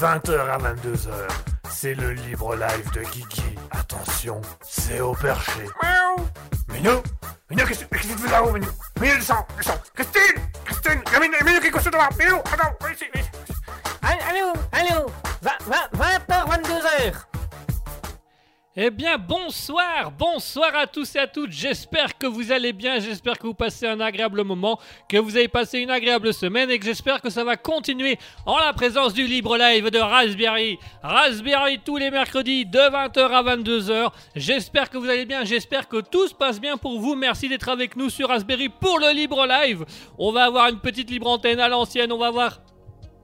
le mercredi de 20h à 22h. C'est le libre live de Kiki. Attention, c'est au perché. Miaou Minou Minou, qu'est-ce que tu fais là-haut, Minou? Minou, descends, descends Christine Christine Minou, Minou, qu'est-ce que tu fais Minou, attends, viens ici, viens ici. Allô, allô 20h, 22h Eh bien, bonsoir, bonsoir à tous et à toutes. J'espère que vous allez bien, j'espère que vous passez un agréable moment, que vous avez passé une agréable semaine et que j'espère que ça va continuer en la présence du libre live de Raspberry. Raspberry tous les mercredis de 20h à 22h. J'espère que vous allez bien, j'espère que tout se passe bien pour vous. Merci d'être avec nous sur Raspberry pour le libre live. On va avoir une petite libre antenne à l'ancienne, on va voir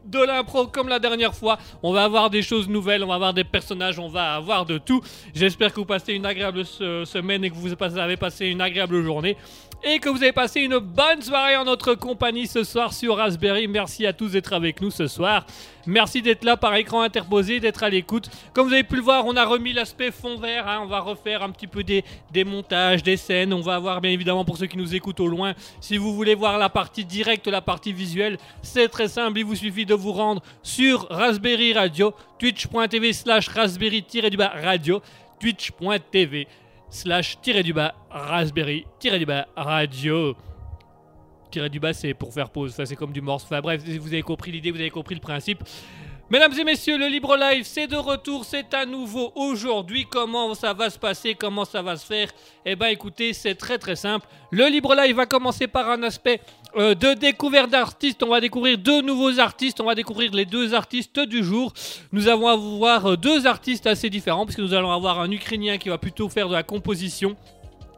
de l'impro comme la dernière fois. On va avoir des choses nouvelles, on va avoir des personnages, on va avoir de tout. J'espère que vous passez une agréable se- semaine et que vous avez passé une agréable journée. Et que vous avez passé une bonne soirée en notre compagnie ce soir sur Raspberry. Merci à tous d'être avec nous ce soir. Merci d'être là par écran interposé, d'être à l'écoute. Comme vous avez pu le voir, on a remis l'aspect fond vert. hein. On va refaire un petit peu des, des montages, des scènes. On va avoir bien évidemment pour ceux qui nous écoutent au loin. Si vous voulez voir la partie directe, la partie visuelle, c'est très simple. Il vous suffit de vous rendre sur Raspberry Radio, twitch.tv slash raspberry-du-bas radio, twitch.tv slash tiré du bas raspberry tiré du bas radio tiré du bas c'est pour faire pause enfin c'est comme du morse enfin bref vous avez compris l'idée vous avez compris le principe Mesdames et messieurs, le Libre Live, c'est de retour, c'est à nouveau aujourd'hui. Comment ça va se passer, comment ça va se faire? Eh ben écoutez, c'est très très simple. Le Libre Live va commencer par un aspect euh, de découverte d'artistes. On va découvrir deux nouveaux artistes, on va découvrir les deux artistes du jour. Nous allons avoir euh, deux artistes assez différents, puisque nous allons avoir un Ukrainien qui va plutôt faire de la composition.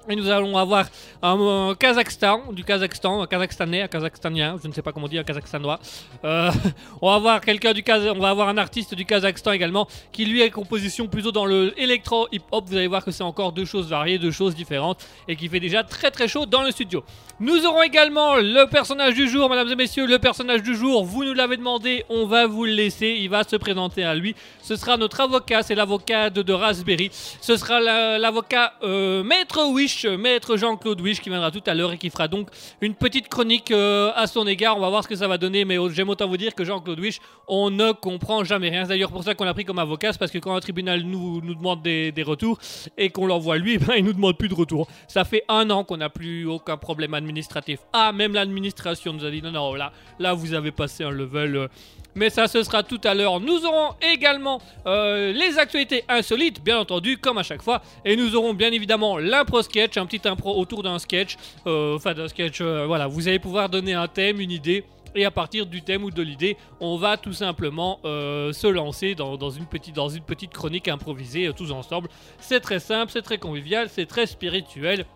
Et nous allons avoir un, euh, Kazakhstan, du Kazakhstan, un Kazakhstanais, un Kazakhstanien, je ne sais pas comment dire, un Kazakhstanois. Euh, on va avoir quelqu'un du Kaz- on va avoir un artiste du Kazakhstan également, qui lui est composition plutôt dans le électro hip hop. Vous allez voir que c'est encore deux choses variées, deux choses différentes, et qui fait déjà très très chaud dans le studio. Nous aurons également le personnage du jour, mesdames et messieurs, le personnage du jour. Vous nous l'avez demandé, on va vous le laisser. Il va se présenter à lui. Ce sera notre avocat, c'est l'avocat de, Raspberry. Ce sera la- l'avocat euh, Maître Wish, Maître Jean-Claude Wish, qui viendra tout à l'heure et qui fera donc une petite chronique euh, à son égard. On va voir ce que ça va donner, mais j'aime autant vous dire que Jean-Claude Wish, on ne comprend jamais rien. C'est d'ailleurs pour ça qu'on l'a pris comme avocat, c'est parce que quand un tribunal nous, demande des, des retours et qu'on l'envoie lui, ben, il nous demande plus de retour. Ça fait un an qu'on n'a plus aucun problème administratif. Ah, même l'administration nous a dit non, non, là, là vous avez passé un level. euh, mais ça, ce sera tout à l'heure. Nous aurons également euh, les actualités insolites, bien entendu, comme à chaque fois. Et nous aurons bien évidemment l'impro sketch, un petit impro autour d'un sketch. Euh, Enfin, d'un sketch, euh, voilà. Vous allez pouvoir donner un thème, une idée. Et à partir du thème ou de l'idée, on va tout simplement se lancer dans, une petite, dans une petite chronique improvisée tous ensemble. C'est très simple, c'est très convivial, c'est très spirituel.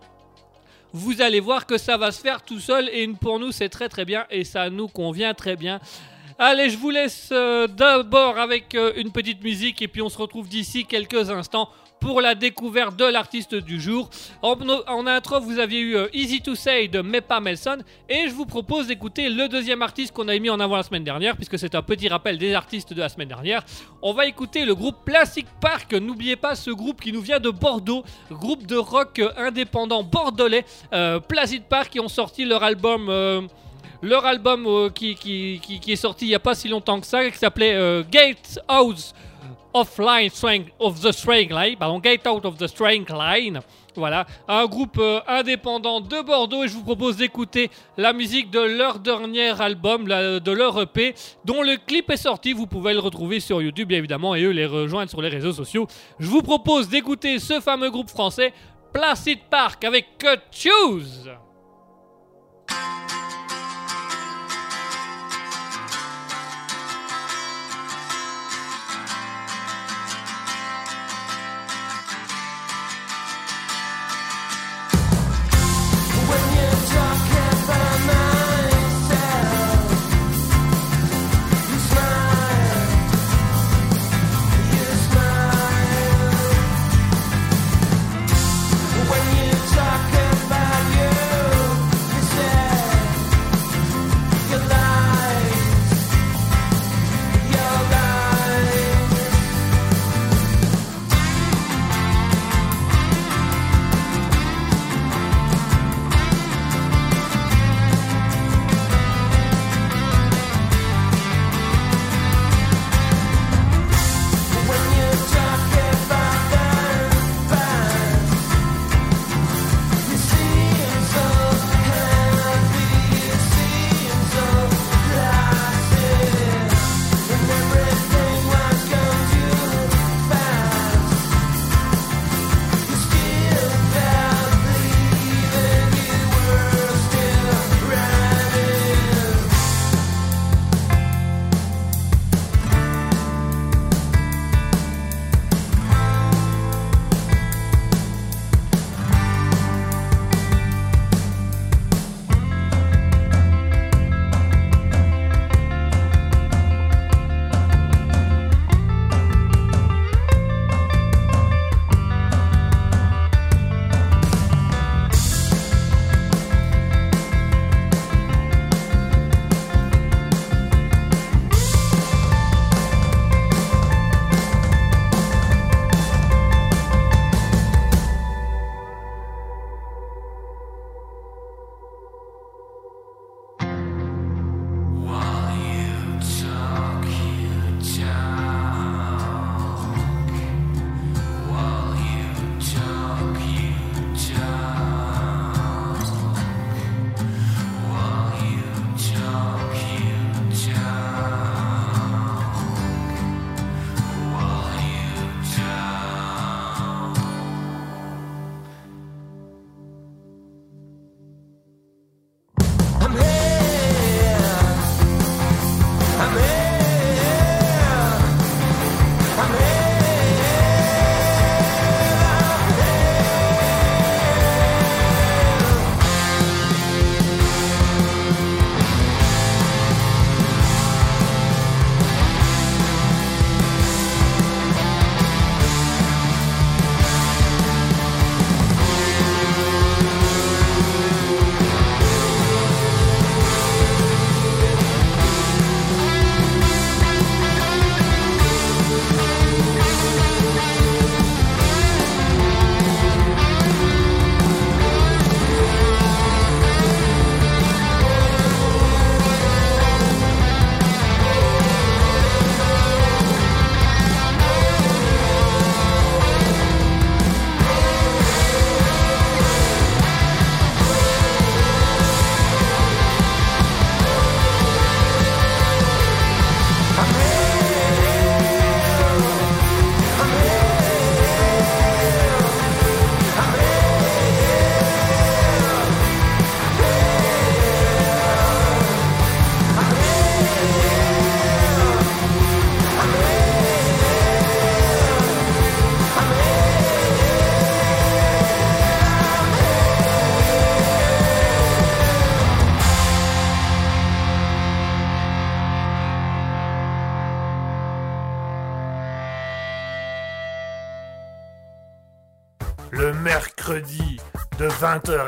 Vous allez voir que ça va se faire tout seul et pour nous c'est très très bien et ça nous convient très bien. Allez, je vous laisse euh, d'abord avec euh, une petite musique et puis on se retrouve d'ici quelques instants pour la découverte de l'artiste du jour. En, intro, vous aviez eu euh, Easy to Say de Mepa Melson et je vous propose d'écouter le deuxième artiste qu'on a mis en avant la semaine dernière puisque c'est un petit rappel des artistes de la semaine dernière. On va écouter le groupe Plastic Park. N'oubliez pas ce groupe qui nous vient de Bordeaux, groupe de rock indépendant bordelais. Plastic Park qui ont sorti leur album. Leur album euh, qui, qui, qui- est sorti il n'y a pas si longtemps que ça, qui s'appelait euh, of Line the Line, Gate Out of the String Line. Voilà, un groupe euh, indépendant de Bordeaux et je vous propose d'écouter la musique de leur dernier album, de leur EP, dont le clip est sorti. Vous pouvez le retrouver sur YouTube, bien évidemment, et eux les rejoindre sur les réseaux sociaux. Je vous propose d'écouter ce fameux groupe français, Placid Park, avec Cut Choose.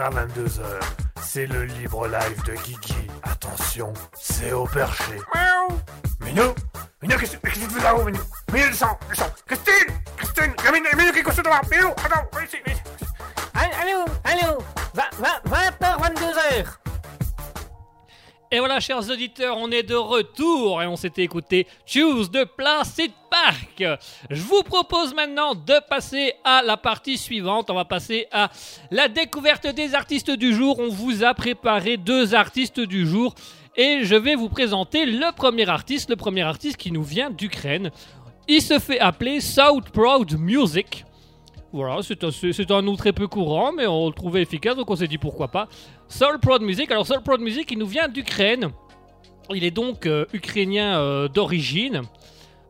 À 22h. C'est le libre live de Guigui. Attention, c'est au perché. Miaou. Minou Minou, qu'est-ce que tu fais là-haut, Minou Minou, descends, descends. Christine Christine Minou, Minou qui est couché devant. Minou, attends, viens ici, viens ici. Allô Allô 20h, 22h Et voilà, chers auditeurs, on est de retour et on s'était écouté Choose de Placid Park. Je vous propose maintenant de passer à la partie suivante. On va passer à la découverte des artistes du jour. On vous a préparé deux artistes du jour et je vais vous présenter le premier artiste, le premier artiste qui nous vient d'Ukraine. Il se fait appeler South Proud Music. Voilà, c'est un, c'est un nom très peu courant, mais on le trouvait efficace, donc on s'est dit pourquoi pas. Soul Proud Music, alors Soul Proud Music, il nous vient d'Ukraine. Il est donc euh, ukrainien euh, d'origine,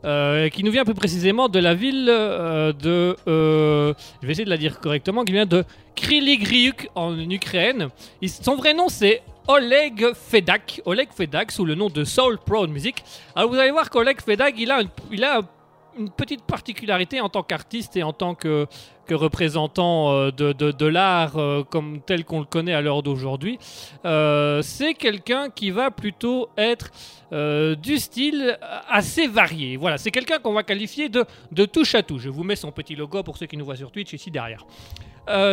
euh, qui nous vient plus précisément de la ville de... je vais essayer de la dire correctement, qui vient de Kryligryuk en Ukraine. Son vrai nom c'est Oleg Fedak, Oleg Fedak sous le nom de Soul Proud Music. Alors vous allez voir qu'Oleg Fedak, il a, il a un- une petite particularité en tant qu'artiste et en tant que, représentant euh, de, l'art euh, comme tel qu'on le connaît à l'heure d'aujourd'hui. Euh, c'est quelqu'un qui va plutôt être du style assez varié. Voilà, c'est quelqu'un qu'on va qualifier de, de touche à tout. Je vous mets son petit logo pour ceux qui nous voient sur Twitch ici derrière.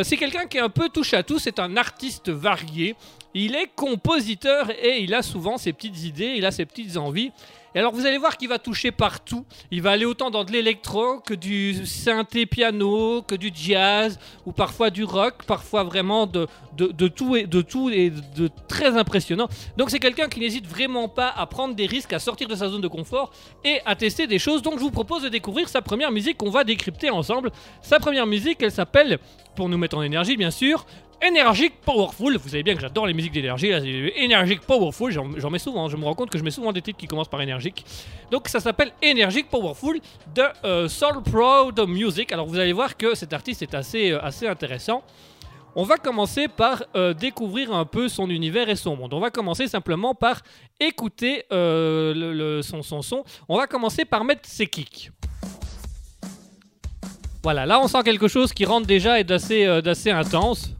C'est quelqu'un qui est un peu touche à tout, c'est un artiste varié. Il est compositeur et il a souvent ses petites idées, il a ses petites envies. Et alors vous allez voir qu'il va toucher partout. Il va aller autant dans de l'électro que du synthé piano, que du jazz, ou parfois du rock, parfois vraiment de, de, tout et de tout et de, de très impressionnant. Donc c'est quelqu'un qui n'hésite vraiment pas à prendre des risques, à sortir de sa zone de confort et à tester des choses. Donc je vous propose de découvrir sa première musique qu'on va décrypter ensemble. Sa première musique, elle s'appelle, pour nous mettre en énergie bien sûr, Energic Powerful. Vous savez bien que j'adore les musiques d'énergie. Energic Powerful, j'en mets souvent. hein. Je me rends compte que je mets souvent des titres qui commencent par énergique. Donc ça s'appelle Energic Powerful de euh, Soul Proud Music. Alors vous allez voir que cet artiste est assez, euh, assez intéressant. On va commencer par euh, découvrir un peu son univers et son monde. On va commencer simplement par écouter euh, le- son, son son. On va commencer par mettre ses kicks. Voilà, là on sent quelque chose qui rentre déjà et d'assez intense.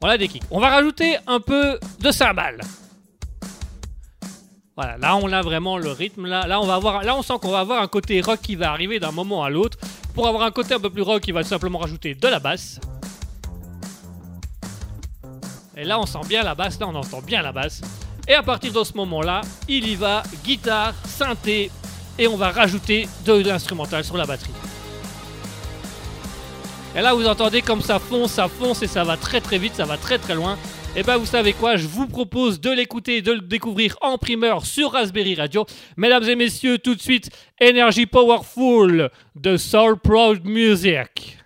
On a des kicks. On va rajouter un peu de cymbales. Voilà, là on a vraiment le rythme. Là, on va avoir, là on sent qu'on va avoir un côté rock qui va arriver d'un moment à l'autre. Pour avoir un côté un peu plus rock, il va simplement rajouter de la basse. Et là on sent bien la basse, là on entend bien la basse. Et à partir de ce moment-là, il y va guitare, synthé, et on va rajouter de l'instrumental sur la batterie. Et là, vous entendez comme ça fonce, ça fonce et ça va très très vite, ça va très très loin. Et ben, vous savez quoi? Je vous propose de l'écouter de le découvrir en primeur sur Raspberry Radio. Mesdames et messieurs, tout de suite, Energy Powerful de Soul Proud Music.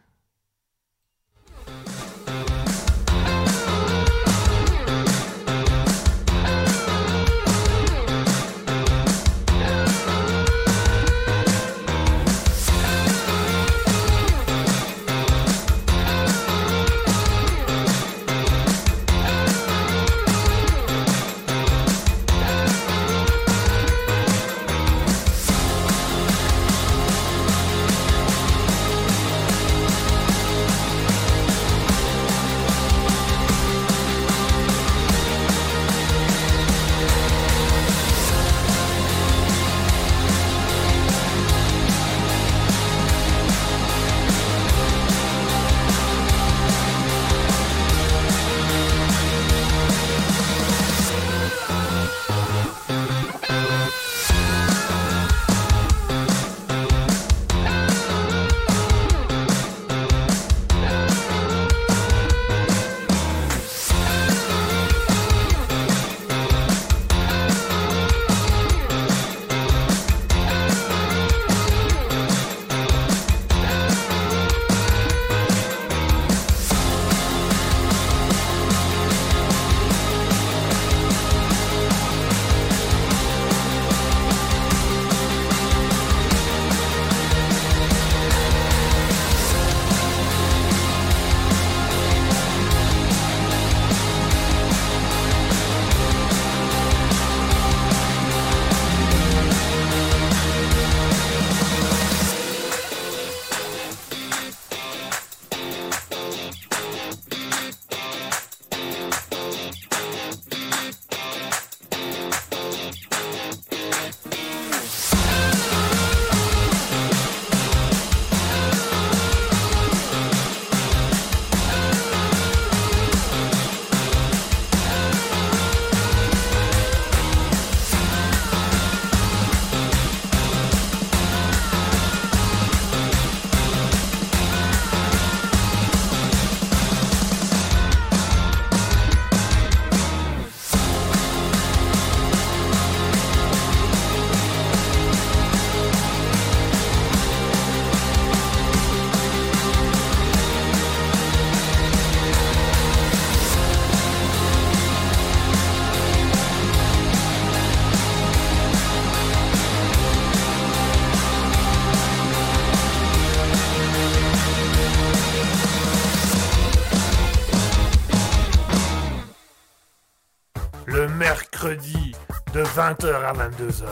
20h à 22h,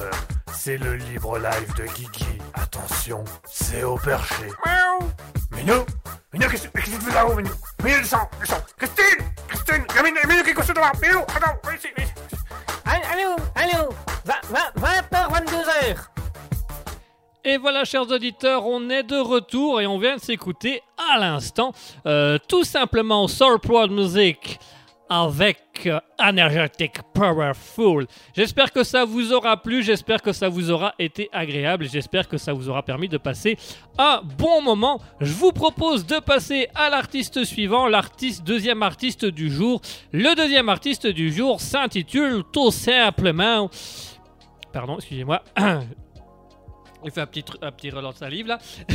c'est le libre live de Guigui. Attention, c'est au perché. Miaou. Minou Minou, qu'est-ce que tu fais là-haut, Minou? Minou, descends, descends. Christine Christine Minou, Minou, qu'est-ce que tu fais Minou, attends, viens ici, viens ici. Allô, allô 20h, 22h Et voilà, chers auditeurs, on est de retour et on vient de s'écouter à l'instant euh, tout simplement Soul Prod Music avec Energetic Powerful. J'espère que ça vous aura plu, j'espère que ça vous aura été agréable, j'espère que ça vous aura permis de passer un bon moment. Je vous propose de passer à l'artiste suivant, l'artiste deuxième artiste du jour. Le deuxième artiste du jour s'intitule tout simplement. Pardon, excusez-moi. Il fait un petit, un petit relance salive là.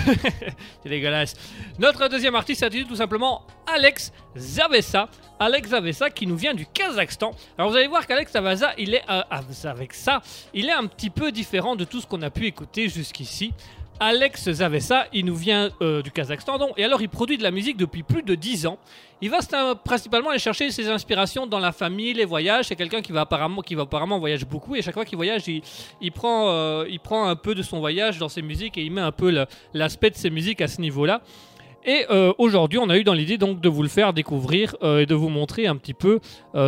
C'est dégueulasse. Notre deuxième artiste s'intitule tout simplement Alex Zavesa. Alex Zavesa qui nous vient du Kazakhstan. Alors vous allez voir qu'Alex Zavesa, il est euh, avec ça, il est un petit peu différent de tout ce qu'on a pu écouter jusqu'ici. Alex Zavesa, il nous vient euh, du Kazakhstan, donc, et alors il produit de la musique depuis plus de 10 ans. Il va principalement aller chercher ses inspirations dans la famille, les voyages. C'est quelqu'un qui va apparemment, qui va apparemment voyage beaucoup, et chaque fois qu'il voyage, il, prend, euh, il prend un peu de son voyage dans ses musiques et il met un peu l'aspect de ses musiques à ce niveau-là. Et euh, aujourd'hui, on a eu dans l'idée donc de vous le faire découvrir et de vous montrer un petit peu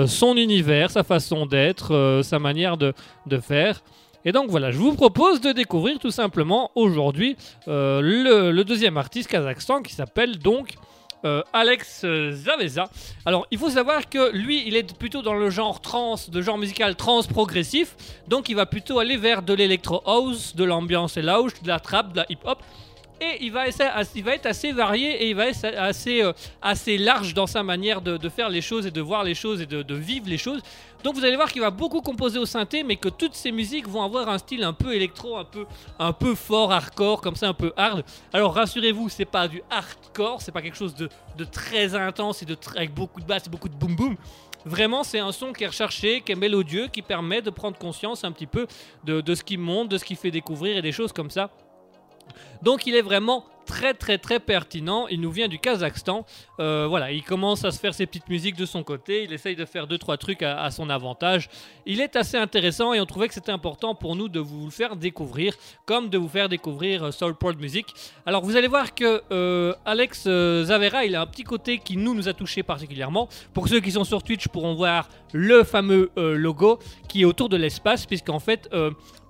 son univers, sa façon d'être, sa manière de faire. Et donc voilà, je vous propose de découvrir tout simplement aujourd'hui euh, le, deuxième artiste Kazakhstan qui s'appelle donc euh, Alex Zavesa. Alors il faut savoir que lui, il est plutôt dans le genre trans, de genre musical trans progressif, donc il va plutôt aller vers de l'électro house, de l'ambiance et lounge, de la trap, de la hip hop. Et il va, être assez varié et il va être assez, euh, assez large dans sa manière de, faire les choses et de voir les choses et de, vivre les choses. Donc vous allez voir qu'il va beaucoup composer au synthé, mais que toutes ses musiques vont avoir un style un peu électro, un peu, fort, hardcore, comme ça, un peu hard. Alors rassurez-vous, c'est pas du hardcore, c'est pas quelque chose de, très intense et de avec beaucoup de basse et beaucoup de boom boom. Vraiment, c'est un son qui est recherché, qui est mélodieux, qui permet de prendre conscience un petit peu de, de ce qui monte, de ce qui fait découvrir et des choses comme ça. Donc il est vraiment très très très pertinent. Il nous vient du Kazakhstan. Euh, voilà, il commence à se faire ses petites musiques de son côté. Il essaye de faire deux trois trucs à, son avantage. Il est assez intéressant et on trouvait que c'était important pour nous de vous le faire découvrir, comme de vous faire découvrir euh, Soulport Music. Alors vous allez voir que euh, Alex Zavera, il a un petit côté qui nous a touché particulièrement. Pour ceux qui sont sur Twitch pourront voir le fameux logo qui est autour de l'espace, puisqu'en fait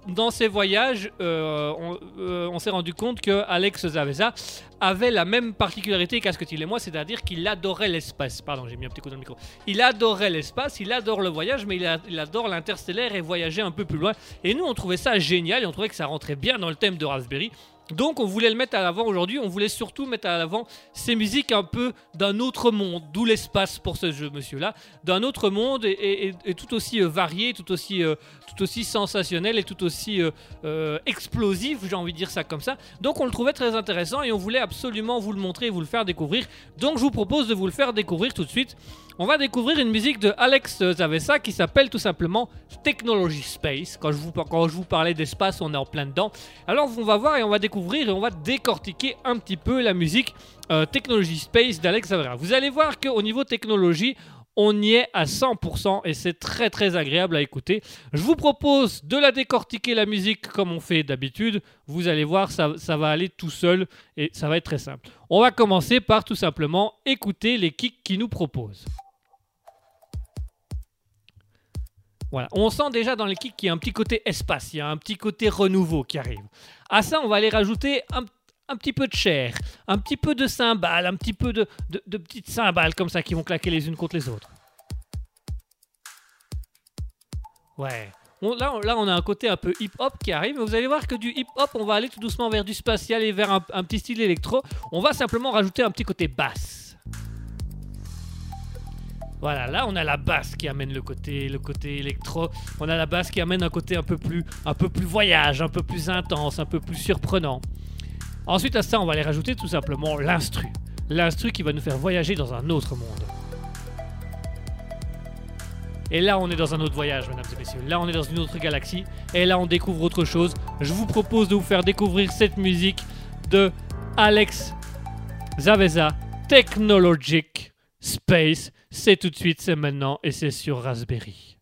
dans ses voyages, euh, on, euh, on s'est rendu compte que Alex Zavesa avait la même particularité qu'Asketil et moi, c'est-à-dire qu'il adorait l'espace. Pardon, j'ai mis un petit coup dans le micro. Il adorait l'espace, il adore le voyage, mais il, il adore l'interstellaire et voyager un peu plus loin. Et nous, on trouvait ça génial et on trouvait que ça rentrait bien dans le thème de Raspberry. Donc on voulait le mettre à l'avant aujourd'hui, on voulait surtout mettre à l'avant ces musiques un peu d'un autre monde, d'où l'espace pour ce jeu monsieur-là, d'un autre monde et, tout aussi euh, varié, tout aussi, euh, tout aussi sensationnel et tout aussi euh, explosif, j'ai envie de dire ça comme ça. Donc on le trouvait très intéressant et on voulait absolument vous le montrer et vous le faire découvrir. Donc je vous propose de vous le faire découvrir tout de suite. On va découvrir une musique de Alex Zavesa qui s'appelle tout simplement Technology Space. Quand je vous, parlais d'espace, on est en plein dedans. Alors on va voir et on va découvrir et on va décortiquer un petit peu la musique euh, Technology Space d'Alex Zavera. Vous allez voir qu'au niveau technologie, on y est à 100% et c'est très très agréable à écouter. Je vous propose de la décortiquer la musique comme on fait d'habitude. Vous allez voir, ça, ça va aller tout seul et ça va être très simple. On va commencer par tout simplement écouter les kicks qu'il nous propose. Voilà, on sent déjà dans les kicks qu'il y a un petit côté espace, il y a un petit côté renouveau qui arrive. À ça, on va aller rajouter un, un petit peu de chair, un petit peu de cymbales, un petit peu de, de- petites cymbales comme ça qui vont claquer les unes contre les autres. Ouais. Là, on, là, on a un côté un peu hip-hop qui arrive, mais vous allez voir que du hip-hop, on va aller tout doucement vers du spatial et vers un, un petit style électro. On va simplement rajouter un petit côté basse. Voilà, là on a la basse qui amène le côté, le côté électro. On a la basse qui amène un côté un peu plus, un peu plus voyage, un peu plus intense, un peu plus surprenant. Ensuite à ça, on va aller rajouter tout simplement l'instru. L'instru qui va nous faire voyager dans un autre monde. Et là, on est dans un autre voyage, mesdames et messieurs. Là, on est dans une autre galaxie. Et là, on découvre autre chose. Je vous propose de vous faire découvrir cette musique de Alex Zavesa, Technologic Space. C'est tout de suite, c'est maintenant, et c'est sur Raspberry.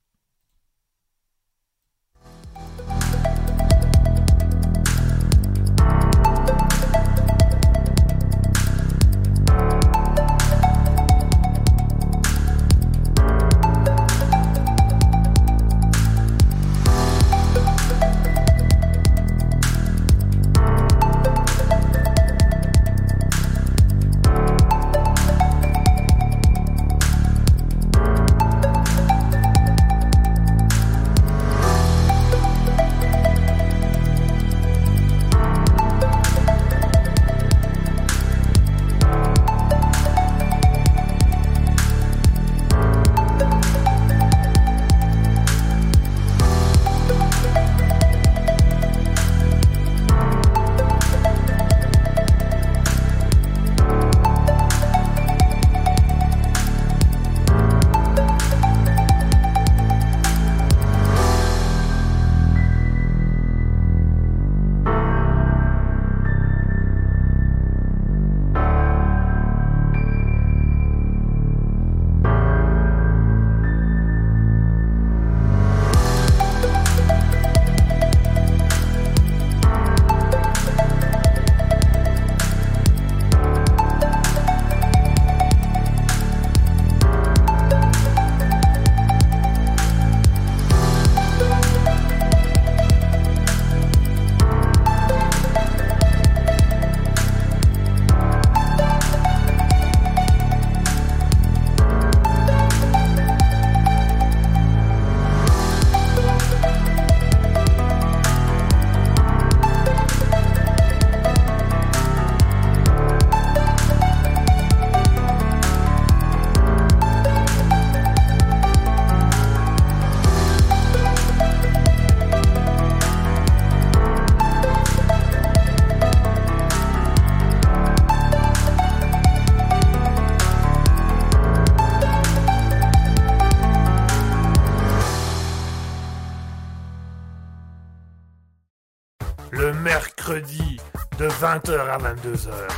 22h.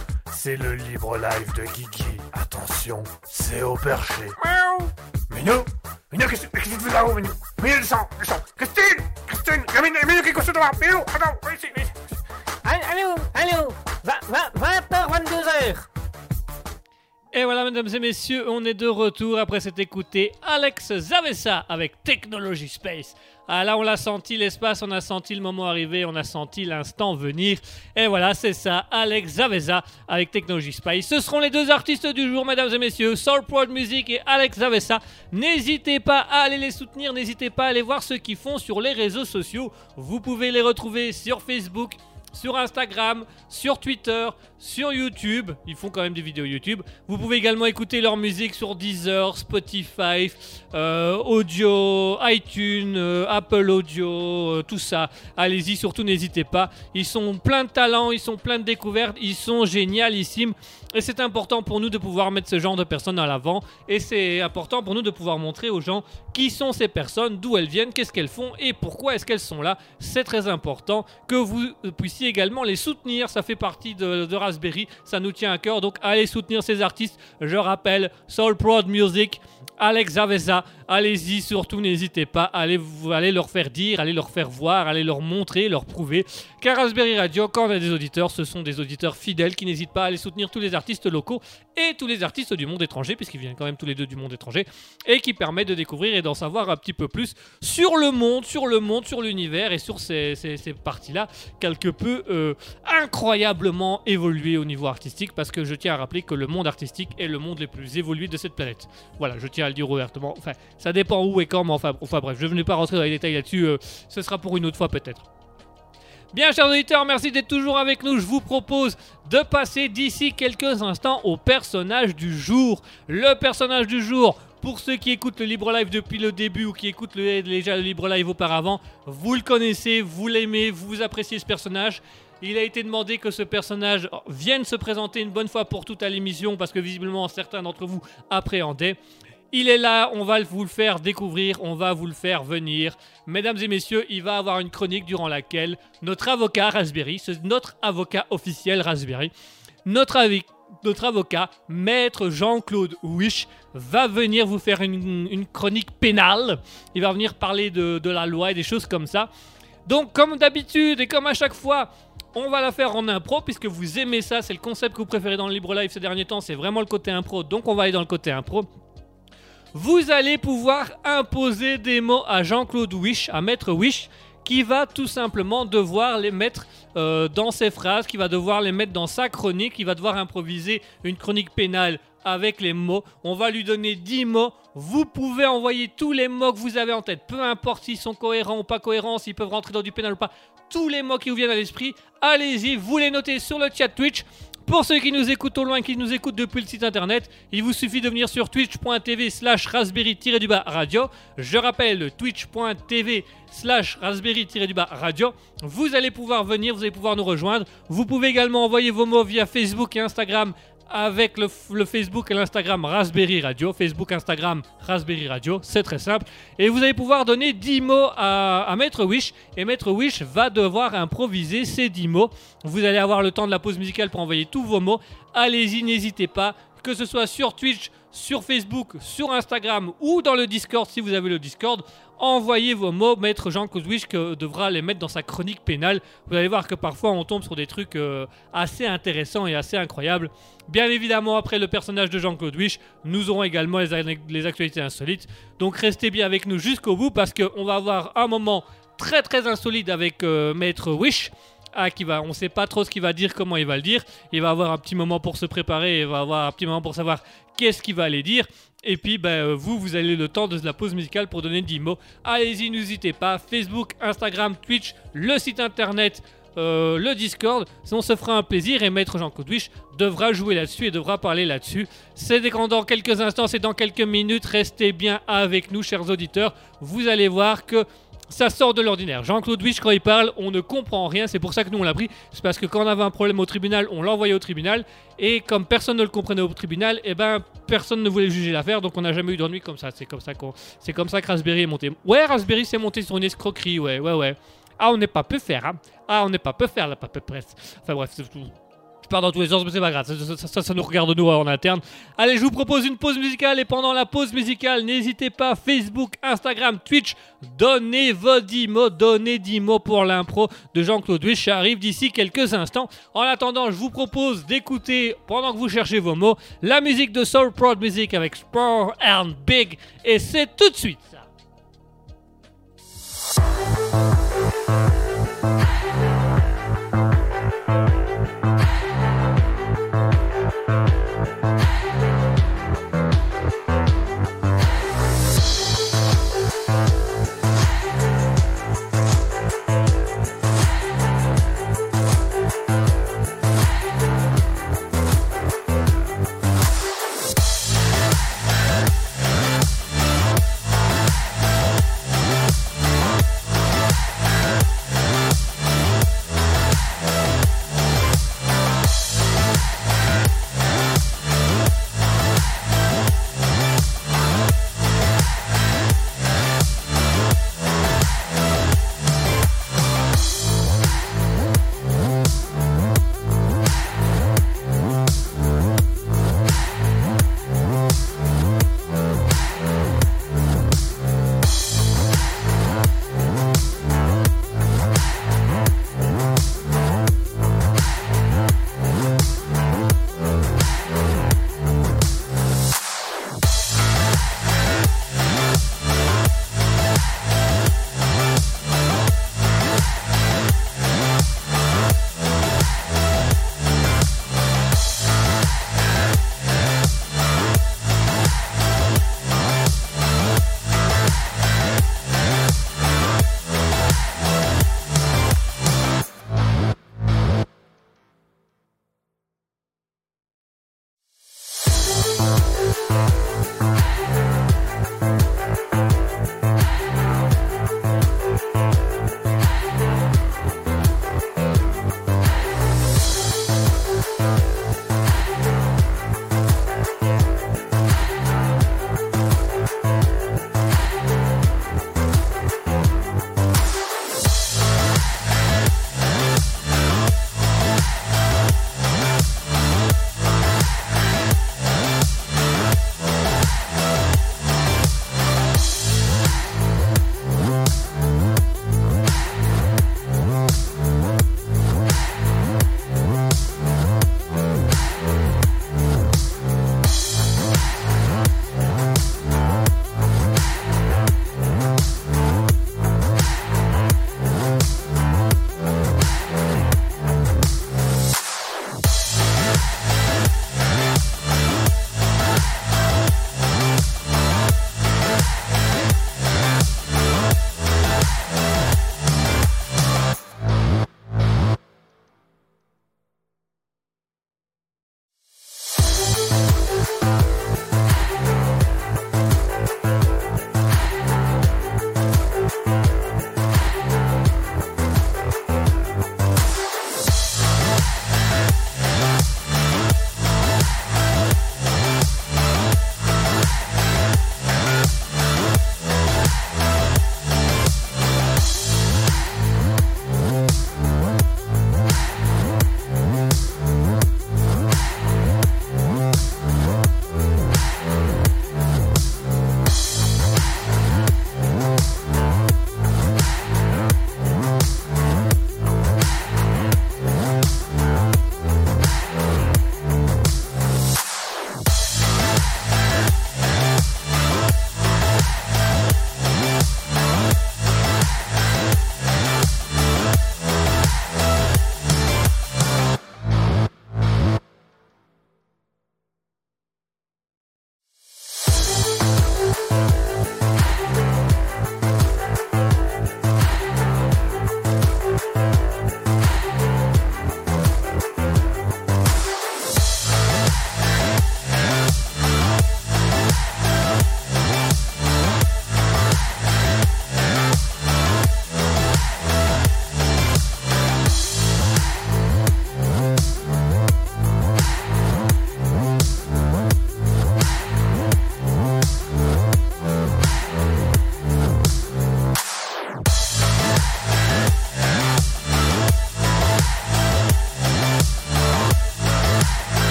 Retour après s'être écouté Alex Zavessa avec Technology Space. Ah là, on l'a senti l'espace, on a senti le moment arriver, on a senti l'instant venir. Et voilà, c'est ça, Alex Zavessa avec Technology Space. Ce seront les deux artistes du jour, mesdames et messieurs, Soul Prod Music et Alex Zavessa. N'hésitez pas à aller les soutenir, n'hésitez pas à aller voir ce qu'ils font sur les réseaux sociaux. Vous pouvez les retrouver sur Facebook, sur Instagram, sur Twitter, sur YouTube. Ils font quand même des vidéos YouTube. Vous pouvez également écouter leur musique sur Deezer, Spotify, euh, Audio, iTunes, euh, Apple Audio, euh, tout ça. Allez-y, surtout n'hésitez pas. Ils sont plein de talent, ils sont plein de découvertes, ils sont génialissimes. Et c'est important pour nous de pouvoir mettre ce genre de personnes à l'avant. Et c'est important pour nous de pouvoir montrer aux gens qui sont ces personnes, d'où elles viennent, qu'est-ce qu'elles font et pourquoi est-ce qu'elles sont là. C'est très important que vous puissiez également les soutenir. Ça fait partie de, Raspberry. Ça nous tient à cœur. Donc allez soutenir ces artistes. Je rappelle, Soul Prod Music. Alex Avesa, allez-y surtout, n'hésitez pas, allez, vous, allez leur faire dire, allez leur faire voir, allez leur montrer, leur prouver. Car Raspberry Radio, quand on a des auditeurs, ce sont des auditeurs fidèles qui n'hésitent pas à aller soutenir tous les artistes locaux et tous les artistes du monde étranger, puisqu'ils viennent quand même tous les deux du monde étranger, et qui permettent de découvrir et d'en savoir un petit peu plus sur le monde, sur le monde, sur l'univers et sur ces parties-là, quelque peu euh, incroyablement évoluées au niveau artistique, parce que je tiens à rappeler que le monde artistique est le monde le plus évolué de cette planète. Voilà, je tiens à le dire ouvertement. Enfin, ça dépend où et quand, mais enfin, enfin bref, je ne vais pas rentrer dans les détails là-dessus, euh, ce sera pour une autre fois peut-être. Bien, chers auditeurs, merci d'être toujours avec nous. Je vous propose de passer d'ici quelques instants au personnage du jour. Le personnage du jour, pour ceux qui écoutent le Libre Live depuis le début ou qui écoutent le- déjà le Libre Live auparavant, vous le connaissez, vous l'aimez, vous appréciez ce personnage. Il a été demandé que ce personnage vienne se présenter une bonne fois pour toutes à l'émission parce que visiblement certains d'entre vous appréhendaient. Il est là, on va vous le faire découvrir, on va vous le faire venir. Mesdames et messieurs, il va avoir une chronique durant laquelle notre avocat Raspberry, notre avocat officiel Raspberry, notre, notre avocat, maître Jean-Claude Wish, va venir vous faire une, une chronique pénale. Il va venir parler de, de la loi et des choses comme ça. Donc, comme d'habitude et comme à chaque fois, on va la faire en impro puisque vous aimez ça. C'est le concept que vous préférez dans le Libre Live ces derniers temps. C'est vraiment le côté impro. Donc, on va aller dans le côté impro. Vous allez pouvoir imposer des mots à Jean-Claude Wish, à Maître Wish, qui va tout simplement devoir les mettre euh, dans ses phrases, qui va devoir les mettre dans sa chronique, qui va devoir improviser une chronique pénale avec les mots. On va lui donner 10 mots. Vous pouvez envoyer tous les mots que vous avez en tête, peu importe s'ils sont cohérents ou pas cohérents, s'ils peuvent rentrer dans du pénal ou pas. Tous les mots qui vous viennent à l'esprit, allez-y, vous les notez sur le chat Twitch. Pour ceux qui nous écoutent au loin, qui nous écoutent depuis le site internet, il vous suffit de venir sur twitch.tv slash raspberry-du-bas radio. Je rappelle, twitch.tv slash raspberry-du-bas radio. Vous allez pouvoir venir, vous allez pouvoir nous rejoindre. Vous pouvez également envoyer vos mots via Facebook et Instagram avec le, Facebook et l'Instagram Raspberry Radio. Facebook, Instagram, Raspberry Radio. C'est très simple. Et vous allez pouvoir donner 10 mots à, à Maître Wish. Et Maître Wish va devoir improviser ces 10 mots. Vous allez avoir le temps de la pause musicale pour envoyer tous vos mots. Allez-y, n'hésitez pas. Que ce soit sur Twitch, sur Facebook, sur Instagram ou dans le Discord si vous avez le Discord. Envoyez vos mots, maître Jean Wish que devra les mettre dans sa chronique pénale. Vous allez voir que parfois on tombe sur des trucs euh, assez intéressants et assez incroyables. Bien évidemment, après le personnage de Jean-Claude Wish, nous aurons également les actualités insolites. Donc restez bien avec nous jusqu'au bout parce qu'on va avoir un moment très très insolite avec euh, Maître Wish. Ah, qui va, on sait pas trop ce qu'il va dire, comment il va le dire. Il va avoir un petit moment pour se préparer, il va avoir un petit moment pour savoir qu'est-ce qu'il va aller dire. Et puis, ben, euh, vous, vous avez le temps de la pause musicale pour donner 10 mots. Allez-y, n'hésitez pas. Facebook, Instagram, Twitch, le site internet, euh, le Discord. On se fera un plaisir et Maître Jean Wish devra jouer là-dessus et devra parler là-dessus. C'est dans quelques instants, c'est dans quelques minutes. Restez bien avec nous, chers auditeurs. Vous allez voir que ça sort de l'ordinaire. Jean-Claude Wish, quand il parle, on ne comprend rien. C'est pour ça que nous, on l'a pris. C'est parce que quand on avait un problème au tribunal, on l'envoyait au tribunal. Et comme personne ne le comprenait au tribunal, eh ben, personne ne voulait juger l'affaire. Donc on n'a jamais eu d'ennui comme ça. C'est comme ça, c'est comme ça que Raspberry est monté. Ouais, Raspberry s'est monté sur une escroquerie. Ouais, ouais, ouais. Ah, on n'est pas peu faire, hein. Ah, on n'est pas peu faire la pape presse. Enfin bref, c'est tout. Je pars dans tous les sens, mais c'est pas grave. Ça, ça- nous regarde nous en interne. Allez, je vous propose une pause musicale. Et pendant la pause musicale, n'hésitez pas, Facebook, Instagram, Twitch, donnez vos 10 mots, donnez 10 mots pour l'impro de Jean-Claude Wish. Ça arrive d'ici quelques instants. En attendant, je vous propose d'écouter, pendant que vous cherchez vos mots, la musique de Soul Prod Music avec Sport and Big. Et c'est tout de suite ça.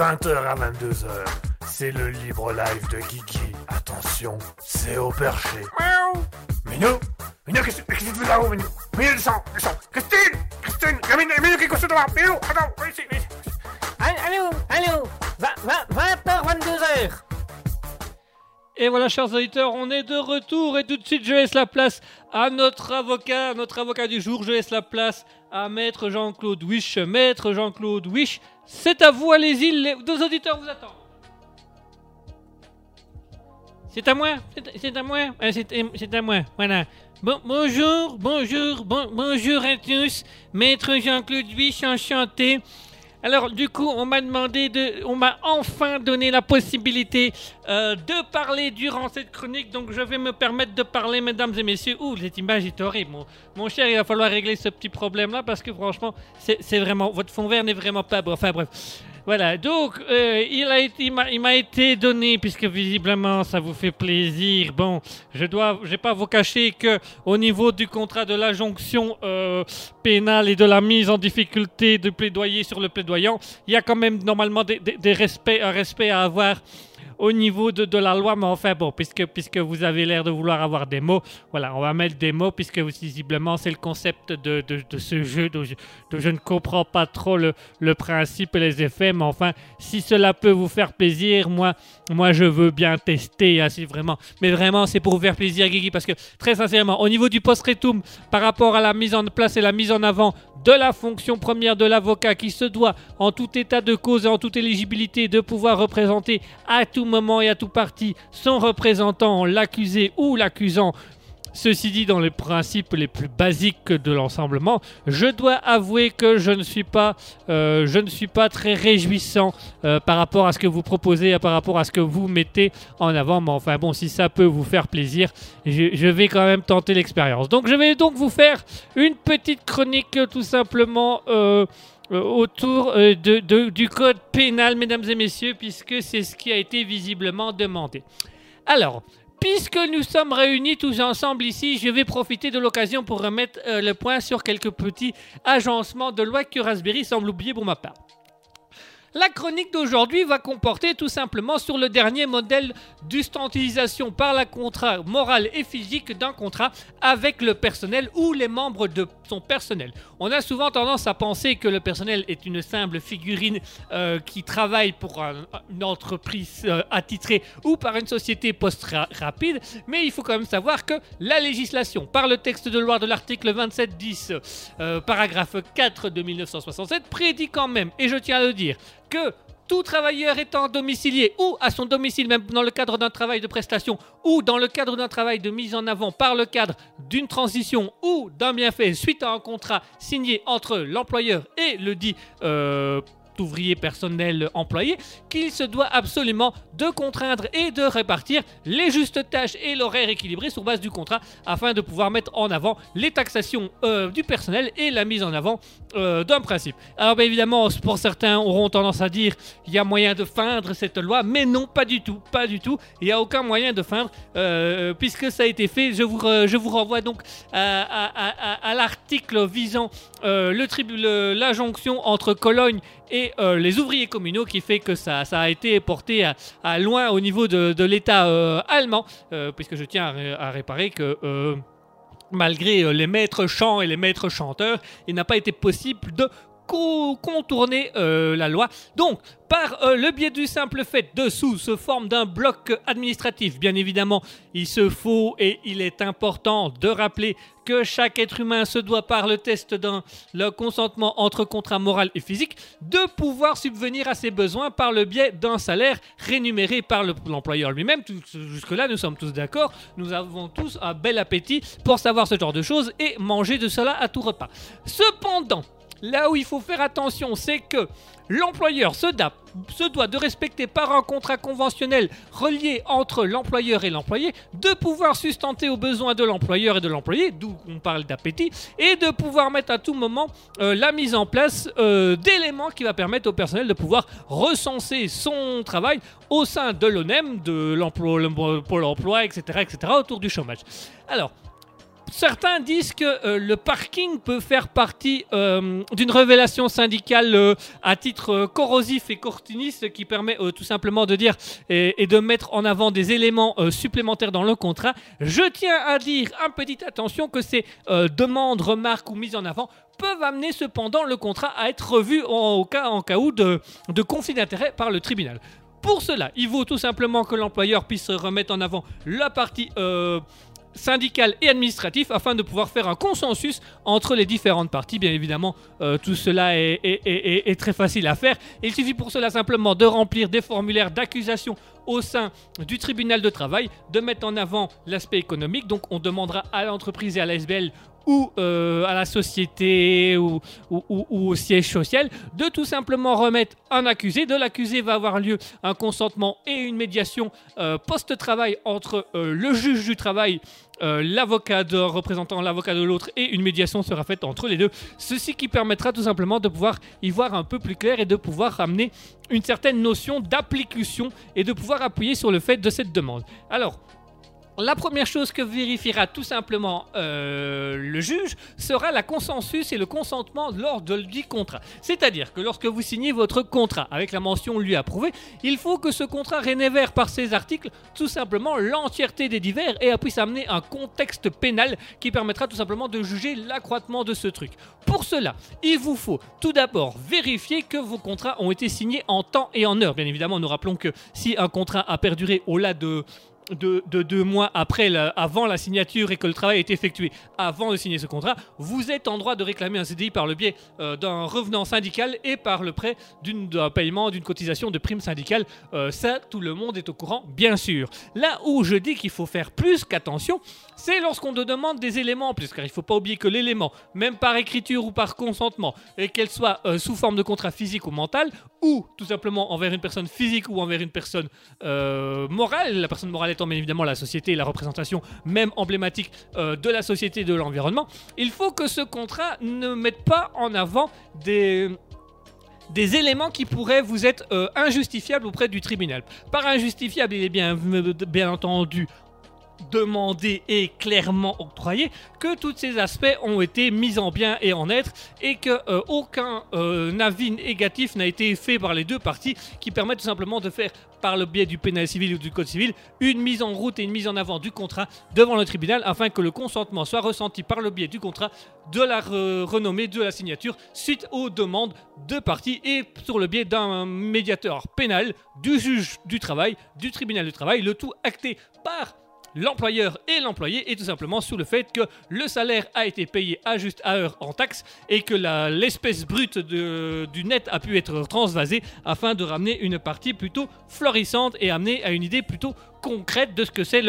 20h à 22h, c'est le libre live de Kiki. Attention, c'est au perché. Miaou. Minou Minou, qu'est-ce qu'est-ce que tu fais là-haut, Minou? Minou, descends, descends Christine Christine Minou, Minou, qui est devant Minou, attends, viens ici, viens ici. Allô, allô, 20h, 22h. Et voilà, chers auditeurs, on est de retour et tout de suite, je laisse la place à notre avocat, notre avocat du jour. Je laisse la place à Maître Jean-Claude Wish. Maître Jean-Claude Wish, c'est à vous, allez-y, les deux auditeurs vous attendent. C'est à moi, c'est- à moi, Ah, c'est à moi, voilà. Bon, bonjour, bonjour, bon- bonjour à tous. Maître Jean-Claude Wish, enchanté. Alors, du coup, on m'a demandé de. On m'a enfin donné la possibilité euh, de parler durant cette chronique. Donc, je vais me permettre de parler, mesdames et messieurs. Ouh, cette image est horrible. Mon, cher, il va falloir régler ce petit problème-là parce que, franchement, c'est vraiment. Votre fond vert n'est vraiment pas beau. Enfin, bref. Voilà, donc euh, il m'a été donné puisque visiblement ça vous fait plaisir. Bon, je dois, j'ai pas vous cacher que au niveau du contrat de l'injonction euh, pénale et de la mise en difficulté de plaidoyer sur le plaidoyant, il y a quand même normalement un respect à avoir au niveau de, de la loi, mais enfin bon, puisque, puisque vous avez l'air de vouloir avoir des mots, voilà, on va mettre des mots, puisque visiblement c'est le concept de, de- ce jeu dont je, dont je ne comprends pas trop le, le principe et les effets, mais enfin, si cela peut vous faire plaisir, moi, moi je veux bien tester, hein, si vraiment, mais vraiment c'est pour vous faire plaisir, Guigui, parce que très sincèrement, au niveau du post-retum, par rapport à la mise en place et la mise en avant de la fonction première de l'avocat qui se doit, en tout état de cause et en toute éligibilité, de pouvoir représenter à tout moment et à tout parti son représentant, l'accusé ou l'accusant. Ceci dit, dans les principes les plus basiques de l'ensemblement, je dois avouer que je ne suis pas, euh, je ne suis pas très réjouissant euh, par rapport à ce que vous proposez, par rapport à ce que vous mettez en avant. Mais enfin bon, si ça peut vous faire plaisir, je, vais quand même tenter l'expérience. Donc je vais donc vous faire une petite chronique tout simplement euh, autour euh, de- du code pénal, mesdames et messieurs, puisque c'est ce qui a été visiblement demandé. Alors, puisque nous sommes réunis tous ensemble ici, je vais profiter de l'occasion pour remettre euh, le point sur quelques petits agencements de loi que Raspberry semble oublier pour ma part. La chronique d'aujourd'hui va comporter tout simplement sur le dernier modèle d'instantilisation par la contrat morale et physique d'un contrat avec le personnel ou les membres de son personnel. On a souvent tendance à penser que le personnel est une simple figurine euh, qui travaille pour un- une entreprise euh, attitrée ou par une société post-rapide, mais il faut quand même savoir que la législation, par le texte de loi de l'article 2710, euh, paragraphe 4 de 1967, prédit quand même, et je tiens à le dire, que tout travailleur étant domicilié ou à son domicile, même dans le cadre d'un travail de prestation ou dans le cadre d'un travail de mise en avant par le cadre d'une transition ou d'un bienfait suite à un contrat signé entre l'employeur et le dit euh, ouvrier personnel employé, qu'il se doit absolument de contraindre et de répartir les justes tâches et l'horaire équilibré sur base du contrat afin de pouvoir mettre en avant les taxations euh, du personnel et la mise en avant euh, d'un principe. Alors évidemment, pour certains auront tendance à dire il y a moyen de feindre cette loi, mais non, pas du tout, pas du tout. Il n'y a aucun moyen de feindre euh, puisque ça a été fait. Je vous, je vous renvoie donc à, l'article visant le tribu- le- l'injonction entre Cologne et euh, les ouvriers communaux qui fait que ça, a été porté à, loin au niveau de, l'État euh, allemand, euh, puisque je tiens à, ré- à réparer que... malgré les maîtres chants et les maîtres chanteurs, il n'a pas été possible de co- contourner euh, la loi. Donc, par euh, le biais du simple fait dessous se forme d'un bloc administratif, bien évidemment, il se faut et il est important de rappeler que chaque être humain se doit par le test d'un consentement entre contrat moral et physique de pouvoir subvenir à ses besoins par le biais d'un salaire rémunéré par le- l'employeur lui-même. Jusque-là, nous sommes tous d'accord. Nous avons tous un bel appétit pour savoir ce genre de choses et manger de cela à tout repas. Cependant, là où il faut faire attention, c'est que l'employeur se, se doit de respecter par un contrat conventionnel relié entre l'employeur et l'employé, de pouvoir sustenter aux besoins de l'employeur et de l'employé, d'où on parle d'appétit, et de pouvoir mettre à tout moment euh, la mise en place euh, d'éléments qui va permettre au personnel de pouvoir recenser son travail au sein de l'ONEM, de l'emploi, le Pôle emploi, etc., etc., autour du chômage. Alors, certains disent que euh, le parking peut faire partie euh, d'une révélation syndicale euh, à titre corrosif et cortiniste qui permet tout simplement de dire et, de mettre en avant des éléments supplémentaires dans le contrat. Je tiens à dire, un petite attention, que ces demandes, remarques ou mises en avant peuvent amener cependant le contrat à être revu en, cas, où de, conflit d'intérêt par le tribunal. Pour cela, il vaut tout simplement que l'employeur puisse remettre en avant la partie syndical et administratif afin de pouvoir faire un consensus entre les différentes parties. Bien évidemment, euh, tout cela est, très facile à faire. Il suffit pour cela simplement de remplir des formulaires d'accusation au sein du tribunal de travail, de mettre en avant l'aspect économique. Donc on demandera à l'entreprise et à la SBL ou euh, à la société ou, au siège social de tout simplement remettre un accusé. De l'accusé va avoir lieu un consentement et une médiation euh, post-travail entre euh, le juge du travail, l'avocat de représentant l'avocat de l'autre et une médiation sera faite entre les deux. Ceci qui permettra tout simplement de pouvoir y voir un peu plus clair et de pouvoir ramener une certaine notion d'application et de pouvoir appuyer sur le fait de cette demande. Alors, la première chose que vérifiera tout simplement euh, le juge sera la consensus et le consentement lors de dit contrat. C'est-à-dire que lorsque vous signez votre contrat avec la mention lui approuvé, il faut que ce contrat rénévère par ses articles tout simplement l'entièreté des divers et puisse amener un contexte pénal qui permettra tout simplement de juger l'accroîtement de ce truc. Pour cela, il vous faut tout d'abord vérifier que vos contrats ont été signés en temps et en heure. Bien évidemment, nous rappelons que si un contrat a perduré au-delà de de, de deux mois après la- avant la signature et que le travail est effectué avant de signer ce contrat, vous êtes en droit de réclamer un CDI par le biais euh, d'un revenant syndical et par le prêt d'un paiement d'une cotisation de prime syndicale. Euh, ça, tout le monde est au courant, bien sûr. Là où je dis qu'il faut faire plus qu'attention, c'est lorsqu'on te demande des éléments en plus, car il ne faut pas oublier que l'élément, même par écriture ou par consentement, et qu'elle soit euh, sous forme de contrat physique ou mental, ou tout simplement envers une personne physique ou envers une personne morale, la personne morale étant bien évidemment la société et la représentation même emblématique euh, de la société et de l'environnement, il faut que ce contrat ne mette pas en avant des éléments qui pourraient vous être euh, injustifiables auprès du tribunal. Par injustifiable, il est bien entendu demandé et clairement octroyé que tous ces aspects ont été mis en bien et en être et que euh, aucun euh, avis négatif n'a été fait par les deux parties qui permettent tout simplement de faire par le biais du pénal civil ou du code civil une mise en route et une mise en avant du contrat devant le tribunal afin que le consentement soit ressenti par le biais du contrat de la re- renommée de la signature suite aux demandes de parties et sur le biais d'un médiateur pénal du juge du travail, du tribunal du travail, le tout acté par l'employeur et l'employé et tout simplement sous le fait que le salaire a été payé à juste heure en taxes et que l'espèce brute du net a pu être transvasée afin de ramener une partie plutôt florissante et amener à une idée plutôt concrète de ce que c'est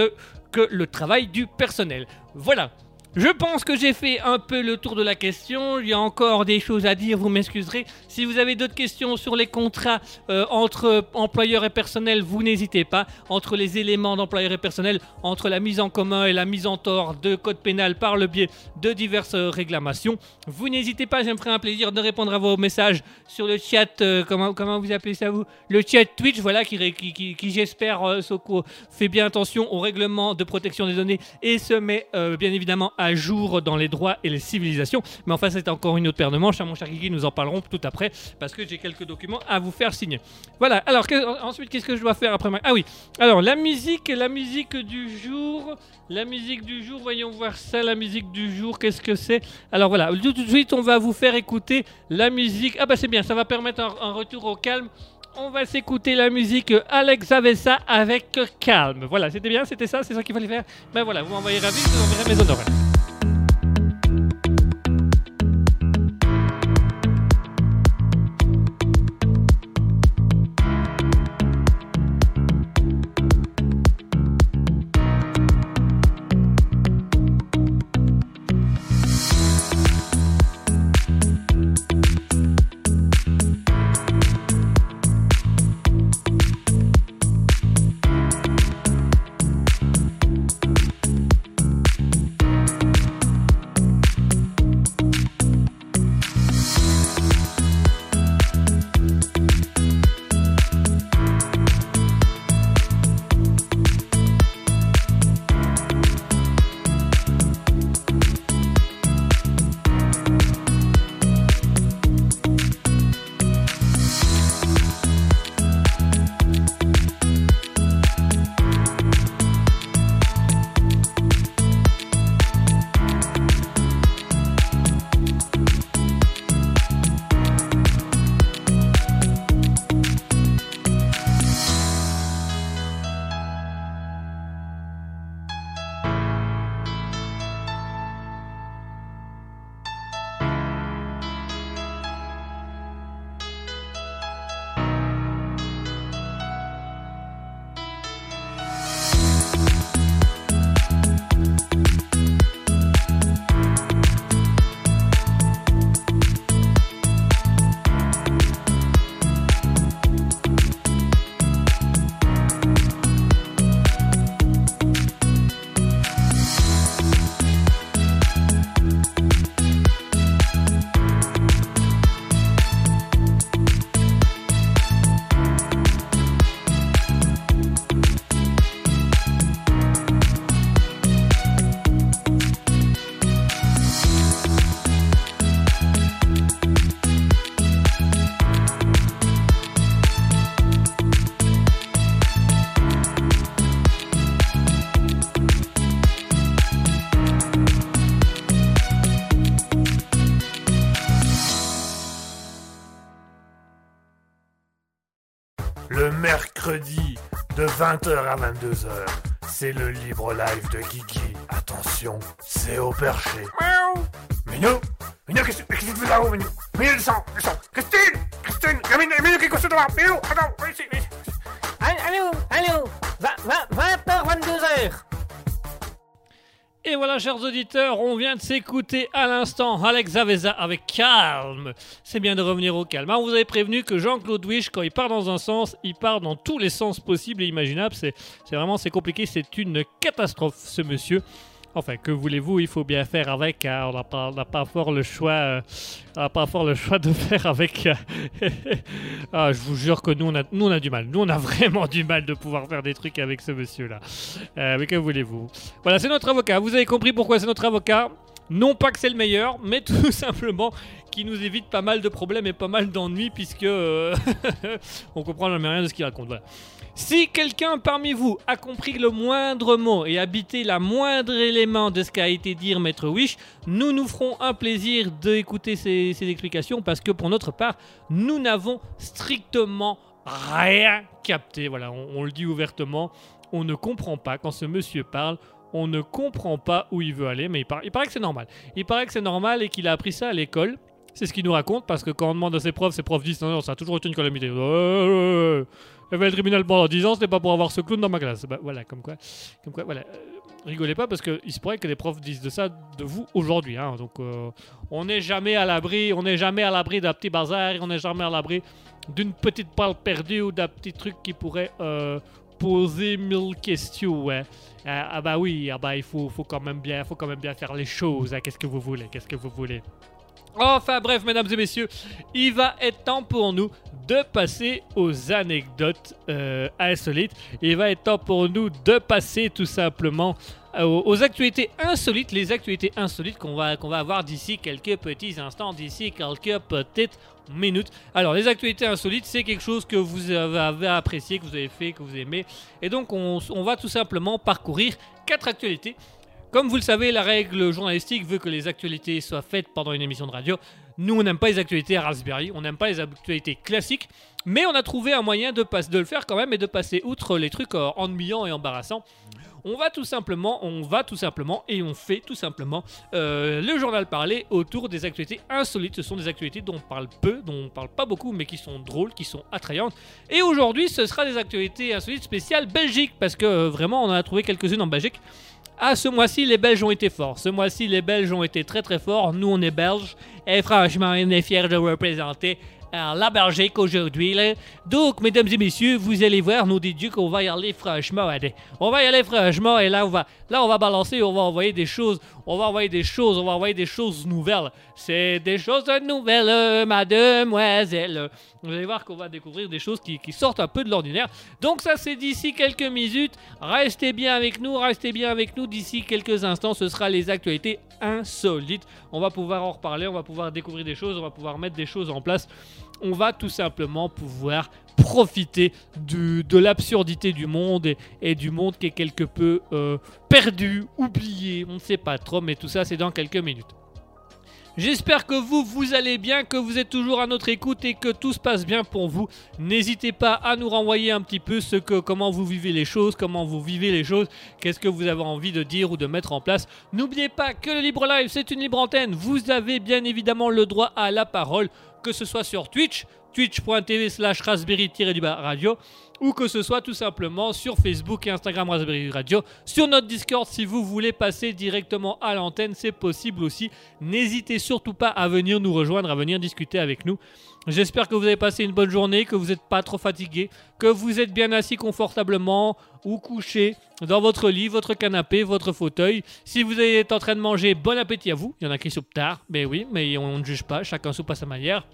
que le travail du personnel. Voilà. Je pense que j'ai fait un peu le tour de la question. Il y a encore des choses à dire, vous m'excuserez. Si vous avez d'autres questions sur les contrats euh, entre employeurs et personnel, vous n'hésitez pas. Entre les éléments d'employeur et personnel, entre la mise en commun et la mise en tort de code pénal par le biais de diverses euh, réclamations, vous n'hésitez pas. J'aimerais un plaisir de répondre à vos messages sur le chat. euh, comment, vous appelez ça vous? Le chat Twitch, voilà, qui, qui, j'espère, fait bien attention au règlement de protection des données et se met bien évidemment à jour dans les droits et les civilisations. Mais enfin, c'est encore une autre paire de manches. hein, mon cher Kiki, nous en parlerons tout après parce que j'ai quelques documents à vous faire signer. Voilà. Alors que- ensuite, qu'est-ce que je dois faire après ma... Ah oui. Alors la musique, la musique du jour, la musique du jour. Voyons voir ça. La musique du jour, qu'est-ce que c'est? Alors voilà. Tout de suite, on va vous faire écouter la musique. Ah bah c'est bien. Ça va permettre un, retour au calme. On va s'écouter la musique Alex Avessa avec calme. Voilà, c'était bien, c'était ça, c'est ça qu'il fallait faire? Ben voilà, vous m'envoyez ravi, vous enverrai mes honoraires. 20h à 22h. C'est le libre live de Guigui. Attention, c'est au perché. Miaou. Minou Minou, qu'est-ce qu'est-ce que tu fais là-haut, Minou Minou, descends, descends Christine Christine Minou, Minou, qui est devant Minou, attends, viens ici, viens ici. Allô, allô, 20h, 22h. Et voilà, chers auditeurs, on vient de s'écouter à l'instant Alex Avesa avec calme. C'est bien de revenir au calme. Alors, vous avez prévenu que Jean-Claude Wish, quand il part dans un sens, il part dans tous les sens possibles et imaginables. C'est vraiment c'est compliqué, c'est une catastrophe, ce monsieur. Enfin, que voulez-vous, il faut bien faire avec. On n'a pas, pas fort le choix. euh, on pas fort le choix de faire avec. euh, ah, je vous jure que nous on, a, nous, on a du mal. Nous, on a vraiment du mal de pouvoir faire des trucs avec ce monsieur-là. Euh, mais que voulez-vous? Voilà, c'est notre avocat. Vous avez compris pourquoi c'est notre avocat? Non pas que c'est le meilleur, mais tout simplement qui nous évite pas mal de problèmes et pas mal d'ennuis puisque euh, on comprend jamais rien de ce qu'il raconte. Si quelqu'un parmi vous a compris le moindre mot et habité la moindre élément de ce qu'a été dit Maître Wish, nous nous ferons un plaisir d'écouter ces, ces explications parce que pour notre part, nous n'avons strictement rien capté. Voilà, on, le dit ouvertement, on ne comprend pas quand ce monsieur parle. On ne comprend pas où il veut aller, mais il paraît que c'est normal. Il paraît que c'est normal et qu'il a appris ça à l'école. C'est ce qu'il nous raconte parce que quand on demande à ses profs, ses profs disent non, non, ça a toujours été une calamité. Ouais. Elle va être tribunal pendant 10 ans, c'était pas pour avoir ce clown dans ma classe. Bah, voilà, comme quoi. Comme quoi voilà. Euh, rigolez pas parce qu'il se pourrait que les profs disent de ça de vous aujourd'hui. hein. Donc euh, on n'est jamais à l'abri, on n'est jamais à l'abri d'un petit bazar, on n'est jamais à l'abri d'une petite balle perdue ou d'un petit truc qui pourrait euh, poser mille questions. Ouais. Ah, ah bah oui, ah bah il faut, faut quand même bien, faut quand même bien faire les choses. hein. Qu'est-ce que vous voulez? Qu'est-ce que vous voulez? Enfin bref, mesdames et messieurs, il va être temps pour nous de passer aux anecdotes euh, insolites. Il va être temps pour nous de passer tout simplement euh, aux, actualités insolites, les actualités insolites qu'on va, qu'on va avoir d'ici quelques petits instants, d'ici quelques petites minutes. Alors, les actualités insolites, c'est quelque chose que vous avez apprécié, que vous avez fait, que vous aimez. Et donc, on, on va tout simplement parcourir quatre actualités. Comme vous le savez, la règle journalistique veut que les actualités soient faites pendant une émission de radio. Nous, on n'aime pas les actualités Raspberry, on n'aime pas les actualités classiques, mais on a trouvé un moyen de, de le faire quand même et de passer outre les trucs euh, ennuyants et embarrassants. On va tout simplement, on va tout simplement et on fait tout simplement euh, le journal parlé autour des actualités insolites. Ce sont des actualités dont on parle peu, dont on parle pas beaucoup, mais qui sont drôles, qui sont attrayantes. Et aujourd'hui, ce sera des actualités insolites spéciales Belgique, parce que euh, vraiment, on en a trouvé quelques-unes en Belgique. Ah, ce mois-ci, les Belges ont été forts. Ce mois-ci, les Belges ont été très très forts. Nous, on est Belges. Et franchement, on est fiers de représenter la Belgique aujourd'hui. Donc, mesdames et messieurs, vous allez voir, nous dit Dieu qu'on va y aller franchement. allez. On va y aller franchement. Et là, on va, là, on va balancer. On va envoyer des choses. On va envoyer des choses. On va envoyer des choses nouvelles. C'est des choses nouvelles, mademoiselle. Vous allez voir qu'on va découvrir des choses qui, sortent un peu de l'ordinaire. Donc ça c'est d'ici quelques minutes. Restez bien avec nous, restez bien avec nous. D'ici quelques instants, ce sera les actualités insolites. On va pouvoir en reparler, on va pouvoir découvrir des choses, on va pouvoir mettre des choses en place. On va tout simplement pouvoir profiter de l'absurdité du monde et, et du monde qui est quelque peu euh, perdu, oublié, on ne sait pas trop, mais tout ça c'est dans quelques minutes. J'espère que vous, vous allez bien, que vous êtes toujours à notre écoute et que tout se passe bien pour vous. N'hésitez pas à nous renvoyer un petit peu ce que, comment vous vivez les choses, comment vous vivez les choses, qu'est-ce que vous avez envie de dire ou de mettre en place. N'oubliez pas que le Libre Live, c'est une libre antenne. Vous avez bien évidemment le droit à la parole, que ce soit sur Twitch, twitch.tv slash raspberry-radio, ou que ce soit tout simplement sur Facebook et Instagram Raspberry Radio, sur notre Discord si vous voulez passer directement à l'antenne, c'est possible aussi. N'hésitez surtout pas à venir nous rejoindre, à venir discuter avec nous. J'espère que vous avez passé une bonne journée, que vous n'êtes pas trop fatigué, que vous êtes bien assis confortablement ou couché dans votre lit, votre canapé, votre fauteuil. Si vous êtes en train de manger, bon appétit à vous. Il y en a qui soupent tard, mais oui, mais on ne juge pas, chacun soupe à sa manière.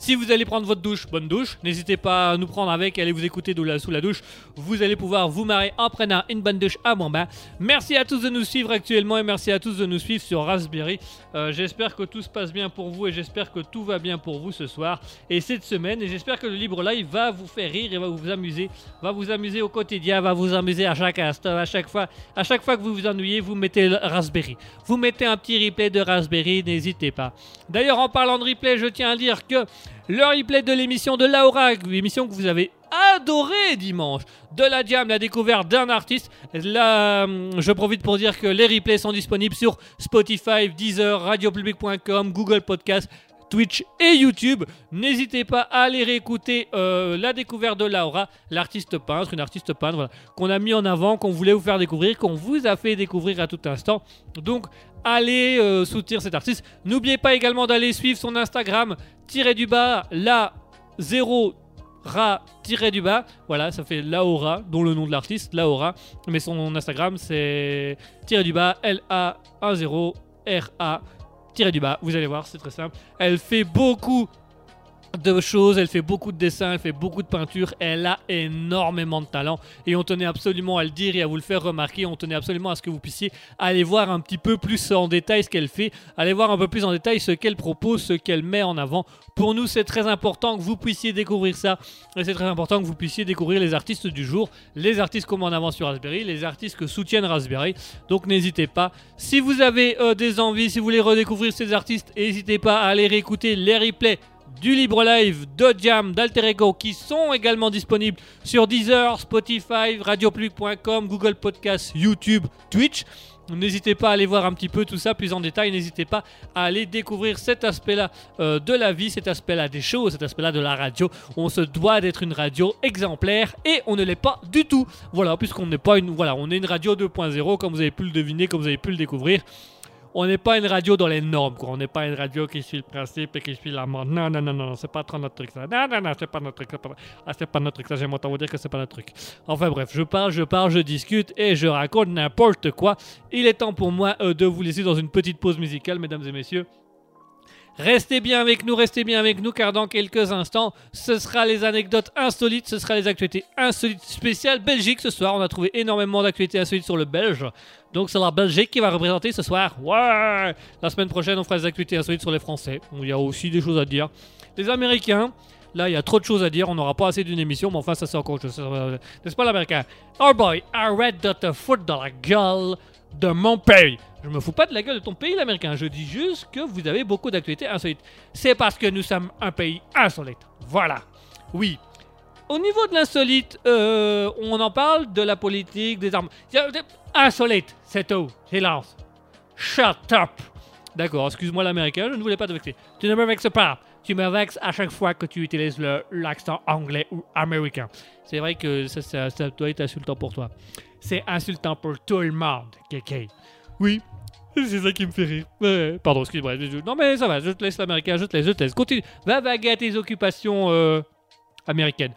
Si vous allez prendre votre douche, bonne douche. N'hésitez pas à nous prendre avec, allez vous écouter sous la douche. Vous allez pouvoir vous marrer en prenant une bonne douche à mon bain. Merci à tous de nous suivre actuellement et merci à tous de nous suivre sur Raspberry. Euh, j'espère que tout se passe bien pour vous et j'espère que tout va bien pour vous ce soir et cette semaine. Et j'espère que le Libre Live va vous faire rire et va vous amuser. Va vous amuser au quotidien, va vous amuser à chaque instant, à chaque fois. Que vous vous ennuyez, vous mettez Raspberry. Vous mettez un petit replay de Raspberry, n'hésitez pas. D'ailleurs, en parlant de replay, je tiens à dire que le replay de l'émission de Laura, l'émission que vous avez adoré dimanche, de la jam, la découverte d'un artiste. Hum, je profite pour dire que les replays sont disponibles sur Spotify, Deezer, radiopublic.com, Google Podcast, Twitch et YouTube. N'hésitez pas à aller réécouter euh, la découverte de Laura, l'artiste peintre, une artiste peintre qu'on a mis en avant, qu'on voulait vous faire découvrir, qu'on vous a fait découvrir à tout instant. Donc, allez euh, soutenir cet artiste. N'oubliez pas également d'aller suivre son Instagram, tiré du bas, la 0 ra du bas voilà ça fait Laura dont le nom de l'artiste Laura mais son Instagram c'est tiré du bas L A 1 0 R A tiré du bas. Vous allez voir c'est très simple. Elle fait beaucoup de choses, elle fait beaucoup de dessins, elle fait beaucoup de peinture, elle a énormément de talent et on tenait absolument à le dire et à vous le faire remarquer, on tenait absolument à ce que vous puissiez aller voir un petit peu plus en détail ce qu'elle fait, aller voir un peu plus en détail ce qu'elle propose, ce qu'elle met en avant. Pour nous c'est très important que vous puissiez découvrir ça et c'est très important que vous puissiez découvrir les artistes du jour, les artistes comme en avant sur Raspberry, les artistes que soutiennent Raspberry, donc n'hésitez pas. Si vous avez euh, des envies, si vous voulez redécouvrir ces artistes, n'hésitez pas à aller réécouter les replays du Libre Live, de Jam, d'Alter Ego qui sont également disponibles sur Deezer, Spotify, radiopublic.com, Google Podcast, YouTube, Twitch. N'hésitez pas à aller voir un petit peu tout ça plus en détail. N'hésitez pas à aller découvrir cet aspect-là euh, de la vie, cet aspect-là des choses, cet aspect-là de la radio. On se doit d'être une radio exemplaire et on ne l'est pas du tout. Voilà, puisqu'on n'est pas une, voilà, on est une radio 2.0 comme vous avez pu le deviner, comme vous avez pu le découvrir on n'est pas une radio dans les normes, quoi. On n'est pas une radio qui suit le principe et qui suit la mode. Non, non, non, non, c'est pas trop notre truc, ça. Non, non, non, c'est pas notre truc. Pas... Ah, c'est pas notre truc, ça. J'aime autant vous dire que c'est pas notre truc. Enfin, bref, je parle, je parle, je discute et je raconte n'importe quoi. Il est temps pour moi euh, de vous laisser dans une petite pause musicale, mesdames et messieurs. Restez bien avec nous, restez bien avec nous, car dans quelques instants, ce sera les anecdotes insolites, ce sera les actualités insolites spéciales Belgique. Ce soir, on a trouvé énormément d'actualités insolites sur le Belge. Donc c'est la Belgique qui va représenter ce soir. Ouais La semaine prochaine, on fera des actualités insolites sur les Français. Il y a aussi des choses à dire. Les Américains, Là, il y a trop de choses à dire. On n'aura pas assez d'une émission, mais enfin, ça c'est encore chose. N'est-ce pas, l'américain? Oh boy, arrête de te foutre dans la de mon pays. Je me fous pas de la gueule de ton pays, l'américain. Je dis juste que vous avez beaucoup d'actualités insolites. C'est parce que nous sommes un pays insolite. Voilà. Oui. Au niveau de l'insolite, euh, on en parle de la politique, des armes. Insolite, c'est tout. Silence. Shut up. D'accord, excuse-moi l'américain, je ne voulais pas te vexer. Tu ne me vexes pas. Tu me vexes à chaque fois que tu utilises l'accent anglais ou américain. C'est vrai que ça, ça, ça doit être insultant pour toi c'est insultant pour tout le monde, KK. Oui, c'est ça qui me fait rire. pardon, excuse-moi. Non, mais ça va, je te laisse l'américain, je te laisse, je te laisse. Continue. Va vaguer à tes occupations euh, américaines.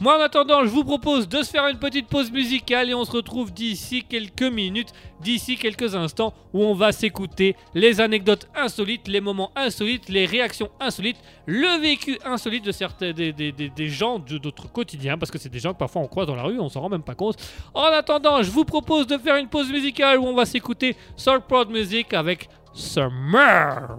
Moi en attendant, je vous propose de se faire une petite pause musicale et on se retrouve d'ici quelques minutes, d'ici quelques instants où on va s'écouter les anecdotes insolites, les moments insolites, les réactions insolites, le vécu insolite de certains des, gens de notre quotidien parce que c'est des gens que parfois on croise dans la rue, on s'en rend même pas compte. En attendant, je vous propose de faire une pause musicale où on va s'écouter Soul Prod Music avec Summer.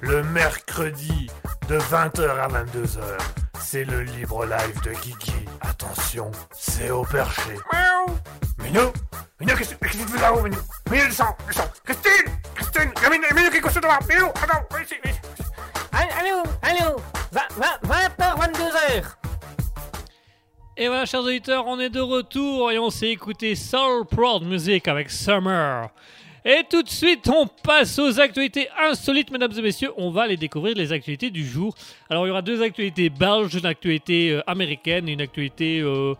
Le mercredi de 20h à 22h. C'est le libre live de Guigui. Attention, c'est au perché. Miaou. Minou Minou, qu'est-ce que tu fais là-haut, Minou? Minou, descends, descends Christine Christine Minou, Minou, qu'est-ce que tu fais Minou, attends, viens ici, viens ici. Allô, allô, 20h, 22h. Et voilà, chers auditeurs, on est de retour et on s'est écouté Soul Proud Music avec Summer. Et tout de suite, on passe aux actualités insolites, mesdames et messieurs. On va les découvrir, les actualités du jour. Alors, il y aura deux actualités belges, une actualité euh, américaine et une actualité euh,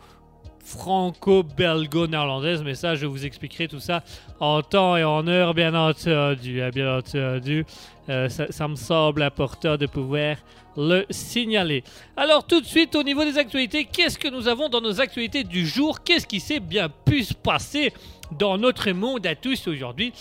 franco-belgo-néerlandaise. Mais ça, je vous expliquerai tout ça en temps et en heure, bien entendu. hein, Bien entendu. Euh, ça, ça me semble important de pouvoir le signaler. Alors tout de suite au niveau des actualités, qu'est-ce que nous avons dans nos actualités du jour? Qu'est-ce qui s'est bien pu se passer dans notre monde à tous aujourd'hui?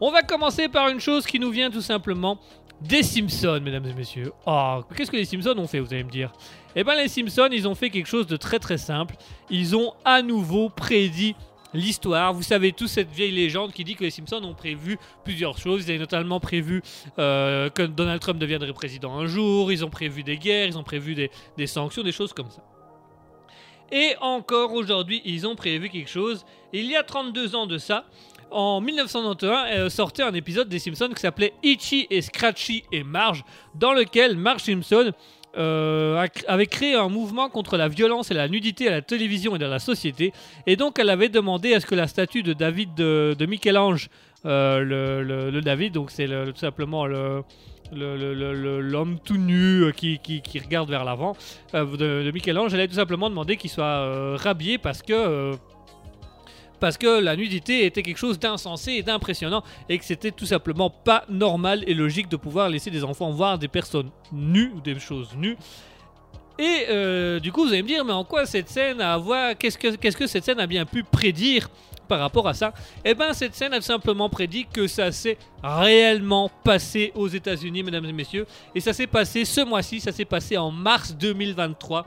On va commencer par une chose qui nous vient tout simplement des Simpsons, mesdames et messieurs. Oh, qu'est-ce que les Simpsons ont fait, vous allez me dire? Eh bien les Simpsons, ils ont fait quelque chose de très très simple. Ils ont à nouveau prédit l'histoire. Vous savez tous cette vieille légende qui dit que les Simpsons ont prévu plusieurs choses. Ils avaient notamment prévu euh, que Donald Trump deviendrait président un jour. Ils ont prévu des guerres, ils ont prévu des, des sanctions, des choses comme ça. Et encore aujourd'hui, ils ont prévu quelque chose. Il y a 32 ans de ça, en 1991, euh, sortait un épisode des Simpsons qui s'appelait Itchy et Scratchy et Marge, dans lequel Marge Simpson euh, avait créé un mouvement contre la violence et la nudité à la télévision et dans la société. Et donc, elle avait demandé à ce que la statue de David de, Michel-Ange, euh, le, David, donc c'est tout simplement le le- le- le- le- l'homme tout nu euh, qui, regarde vers l'avant euh, de, Michel-Ange, elle a tout simplement demandé qu'il soit euh, rhabillé parce que parce que la nudité était quelque chose d'insensé et d'impressionnant et que c'était tout simplement pas normal et logique de pouvoir laisser des enfants voir des personnes nues ou des choses nues. Et euh, du coup, vous allez me dire, mais en quoi cette scène a à Qu'est-ce que, que cette scène a bien pu prédire par rapport à ça? Eh bien, cette scène a simplement prédit que ça s'est réellement passé aux États-Unis, mesdames et messieurs. Et ça s'est passé ce mois-ci, ça s'est passé en mars 2023,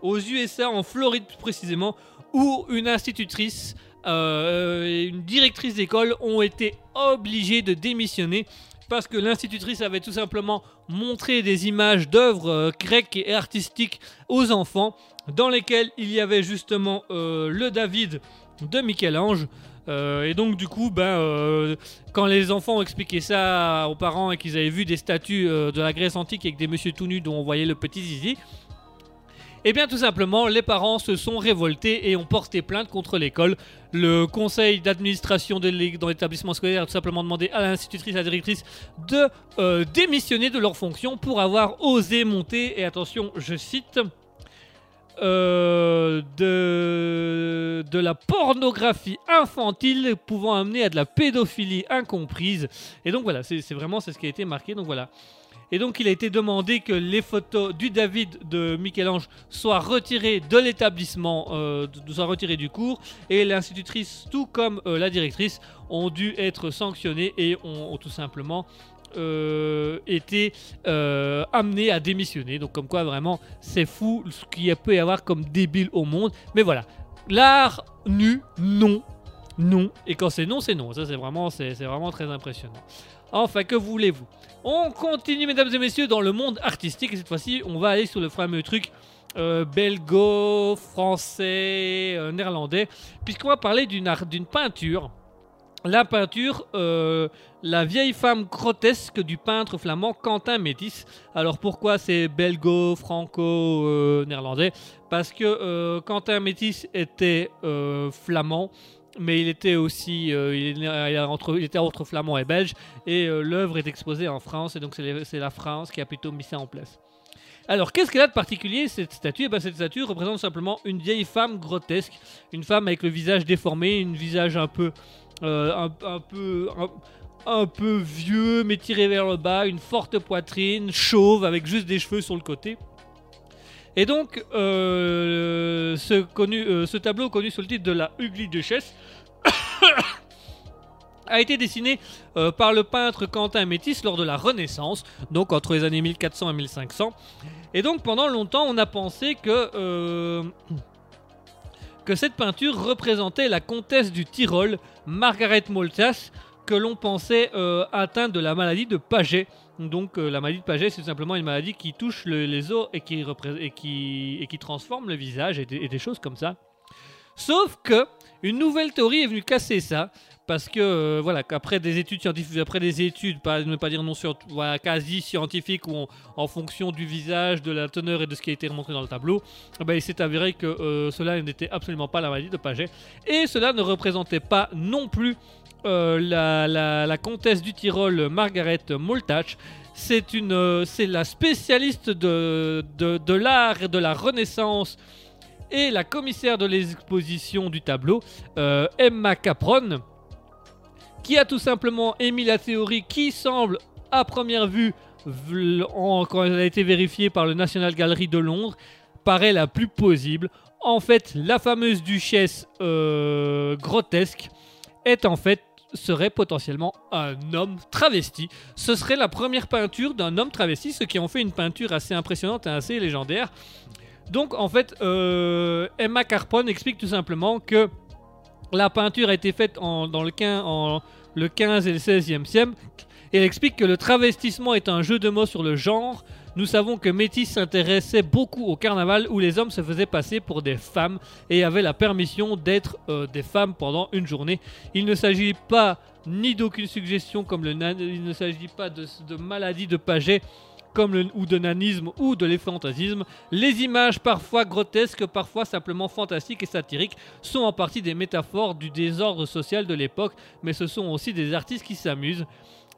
aux USA, en Floride plus précisément, où une institutrice euh, et une directrice d'école ont été obligées de démissionner parce que l'institutrice avait tout simplement montré des images d'œuvres euh, grecques et artistiques aux enfants dans lesquelles il y avait justement euh, le David de Michel-Ange. Et donc du coup, ben, quand les enfants ont expliqué ça aux parents et qu'ils avaient vu des statues de la Grèce antique avec des messieurs tout nus dont on voyait le petit zizi, eh bien tout simplement, les parents se sont révoltés et ont porté plainte contre l'école. Le conseil d'administration dans l'établissement scolaire a tout simplement demandé à l'institutrice à la directrice de euh, démissionner de leur fonction pour avoir osé monter, et attention, je cite, euh, de, la pornographie infantile pouvant amener à de la pédophilie incomprise. Et donc voilà, c'est vraiment ce qui a été marqué. Donc voilà. Et donc il a été demandé que les photos du David de Michel-Ange soient retirées de l'établissement, euh, soient retirées du cours. Et l'institutrice, tout comme euh, la directrice, ont dû être sanctionnées et ont, tout simplement euh, été euh, amenées à démissionner. Donc comme quoi vraiment c'est fou ce qu'il peut y avoir comme débile au monde. Mais voilà, l'art nu, non. Non. Et quand c'est non, c'est non. Ça c'est vraiment, c'est vraiment très impressionnant. Enfin, que voulez-vous? On continue, mesdames et messieurs, dans le monde artistique. Et cette fois-ci, on va aller sur le fameux truc euh, belgo, français, euh, néerlandais. Puisqu'on va parler d'une peinture. La peinture, euh, la vieille femme grotesque du peintre flamand Quentin Métis. Alors pourquoi c'est belgo, franco, néerlandais? Parce que Quentin Métis était flamand mais il était aussi euh, il, entre, il était entre flamand et belge et euh, l'œuvre est exposée en France et donc c'est la France qui a plutôt mis ça en place. Alors qu'est-ce qu'elle a de particulier cette statue? Eh ben, Cette statue représente simplement une vieille femme grotesque, une femme avec le visage déformé, une visage un peu euh, un, un peu un, un peu vieux mais tiré vers le bas, une forte poitrine, chauve avec juste des cheveux sur le côté. Et donc, euh, euh, ce tableau connu sous le titre de la Ugly Duchesse a été dessiné euh, par le peintre Quentin Métis lors de la Renaissance, donc entre les années 1400 et 1500. Et donc pendant longtemps, on a pensé que, que cette peinture représentait la comtesse du Tyrol, Margaret Moltas, que l'on pensait euh, atteint de la maladie de Paget. Donc euh, la maladie de Paget, c'est tout simplement une maladie qui touche le- les os et qui, transforme le visage et des, choses comme ça. Sauf que une nouvelle théorie est venue casser ça. Parce que euh, voilà, qu'après des études scientifiques, après des études, pas, ne pas dire non sur, quasi scientifiques, en fonction du visage, de la teneur et de ce qui a été remontré dans le tableau, eh ben, il s'est avéré que euh, cela n'était absolument pas la maladie de Paget. Et cela ne représentait pas non plus euh, la, comtesse du Tyrol, Margaret Moltach. C'est euh, la spécialiste de, de, l'art et de la Renaissance et la commissaire de l'exposition du tableau, euh, Emma Capron, qui a tout simplement émis la théorie qui semble, à première vue, quand elle a été vérifiée par le National Gallery de Londres, paraît la plus plausible. En fait, la fameuse duchesse grotesque est en fait serait potentiellement un homme travesti. Ce serait la première peinture d'un homme travesti, ce qui en fait une peinture assez impressionnante et assez légendaire. Donc en fait, euh, Emma Carpon explique tout simplement que la peinture a été faite en- dans le 15, en le 15 et le 16e siècle. Et elle explique que le travestissement est un jeu de mots sur le genre. Nous savons que Métis s'intéressait beaucoup au carnaval où les hommes se faisaient passer pour des femmes et avaient la permission d'être euh, des femmes pendant une journée. Il ne s'agit pas ni d'aucune suggestion comme le nan- il ne s'agit pas de, de maladie de Paget comme le, ou de nanisme ou de l'effrontasisme. Les images parfois grotesques, parfois simplement fantastiques et satiriques sont en partie des métaphores du désordre social de l'époque, mais ce sont aussi des artistes qui s'amusent.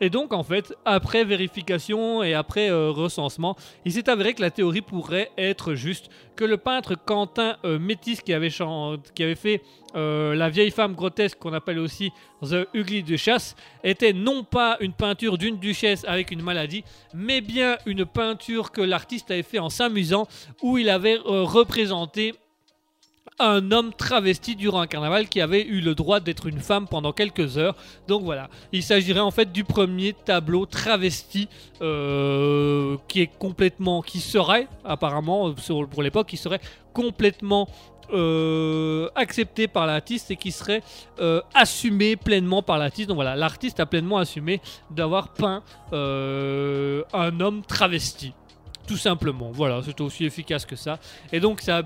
Et donc en fait, après vérification et après euh, recensement, il s'est avéré que la théorie pourrait être juste, que le peintre Quentin euh, Métis qui avait, fait euh, la vieille femme grotesque qu'on appelle aussi The Ugly Duchess était non pas une peinture d'une duchesse avec une maladie, mais bien une peinture que l'artiste avait fait en s'amusant, où il avait euh, représenté un homme travesti durant un carnaval qui avait eu le droit d'être une femme pendant quelques heures. Donc voilà, il s'agirait en fait du premier tableau travesti euh, qui est complètement, qui serait apparemment pour l'époque, qui serait complètement euh, accepté par l'artiste et qui serait euh, assumé pleinement par l'artiste. Donc voilà, l'artiste a pleinement assumé d'avoir peint un homme travesti. Tout simplement, voilà, c'est aussi efficace que ça. Et donc, ça,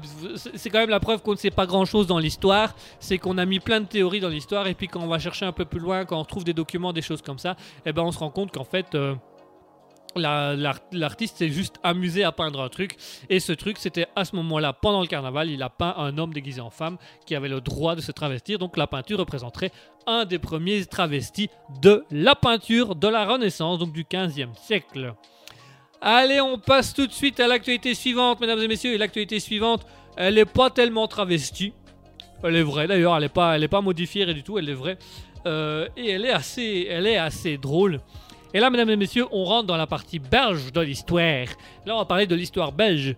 c'est quand même la preuve qu'on ne sait pas grand chose dans l'histoire. C'est qu'on a mis plein de théories dans l'histoire, et puis quand on va chercher un peu plus loin, quand on trouve des documents, des choses comme ça, et ben on se rend compte qu'en fait. euh, la- l'art- L'artiste s'est juste amusé à peindre un truc, et ce truc, c'était à ce moment-là, pendant le carnaval, il a peint un homme déguisé en femme qui avait le droit de se travestir. Donc la peinture représenterait un des premiers travestis de la peinture de la Renaissance, donc du 15e siècle. Allez, on passe tout de suite à l'actualité suivante, mesdames et messieurs. Et l'actualité suivante, elle n'est pas tellement travestie. Elle est vraie d'ailleurs, elle n'est pas, elle pas modifiée rien du tout, elle est vraie. Euh, et elle est, assez, elle est assez drôle. Et là, mesdames et messieurs, on rentre dans la partie belge de l'histoire. Là, on va parler de l'histoire belge.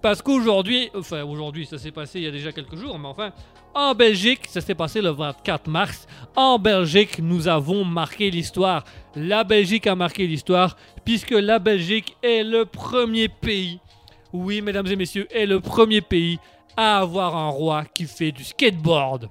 Parce qu'aujourd'hui, enfin aujourd'hui, ça s'est passé il y a déjà quelques jours, mais enfin, en Belgique, ça s'est passé le 24 mars. En Belgique, nous avons marqué l'histoire. La Belgique a marqué l'histoire, puisque la Belgique est le premier pays, oui, mesdames et messieurs, est le premier pays à avoir un roi qui fait du skateboard.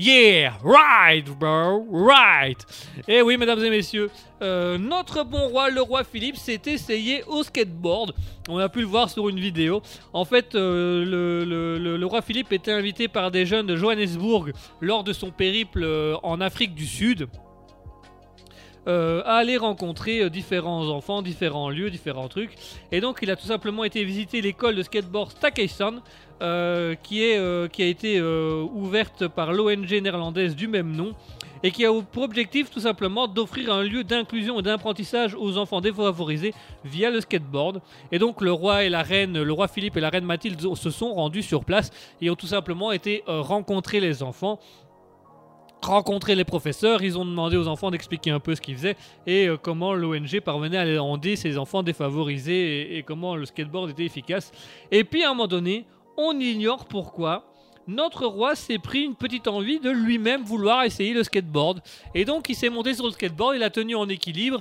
Yeah, right, bro, right. Et oui, mesdames et messieurs, euh, notre bon roi, le roi Philippe, s'est essayé au skateboard. On a pu le voir sur une vidéo. En fait, euh, le roi Philippe était invité par des jeunes de Johannesburg lors de son périple euh, en Afrique du Sud. Euh, à aller rencontrer euh, différents enfants, différents lieux, différents trucs. Et donc, il a tout simplement été visiter l'école de skateboard Stakeyson, euh, qui, est, euh, qui a été ouverte par l'ONG néerlandaise du même nom et qui a pour objectif tout simplement d'offrir un lieu d'inclusion et d'apprentissage aux enfants défavorisés via le skateboard. Et donc le roi et la reine, le roi Philippe et la reine Mathilde se sont rendus sur place et ont tout simplement été rencontrer les enfants rencontrer les professeurs, ils ont demandé aux enfants d'expliquer un peu ce qu'ils faisaient et euh, comment l'ONG parvenait à les rendre ces enfants défavorisés et, et comment le skateboard était efficace. Et puis à un moment donné, on ignore pourquoi notre roi s'est pris une petite envie de lui-même vouloir essayer le skateboard. Et donc il s'est monté sur le skateboard, il a tenu en équilibre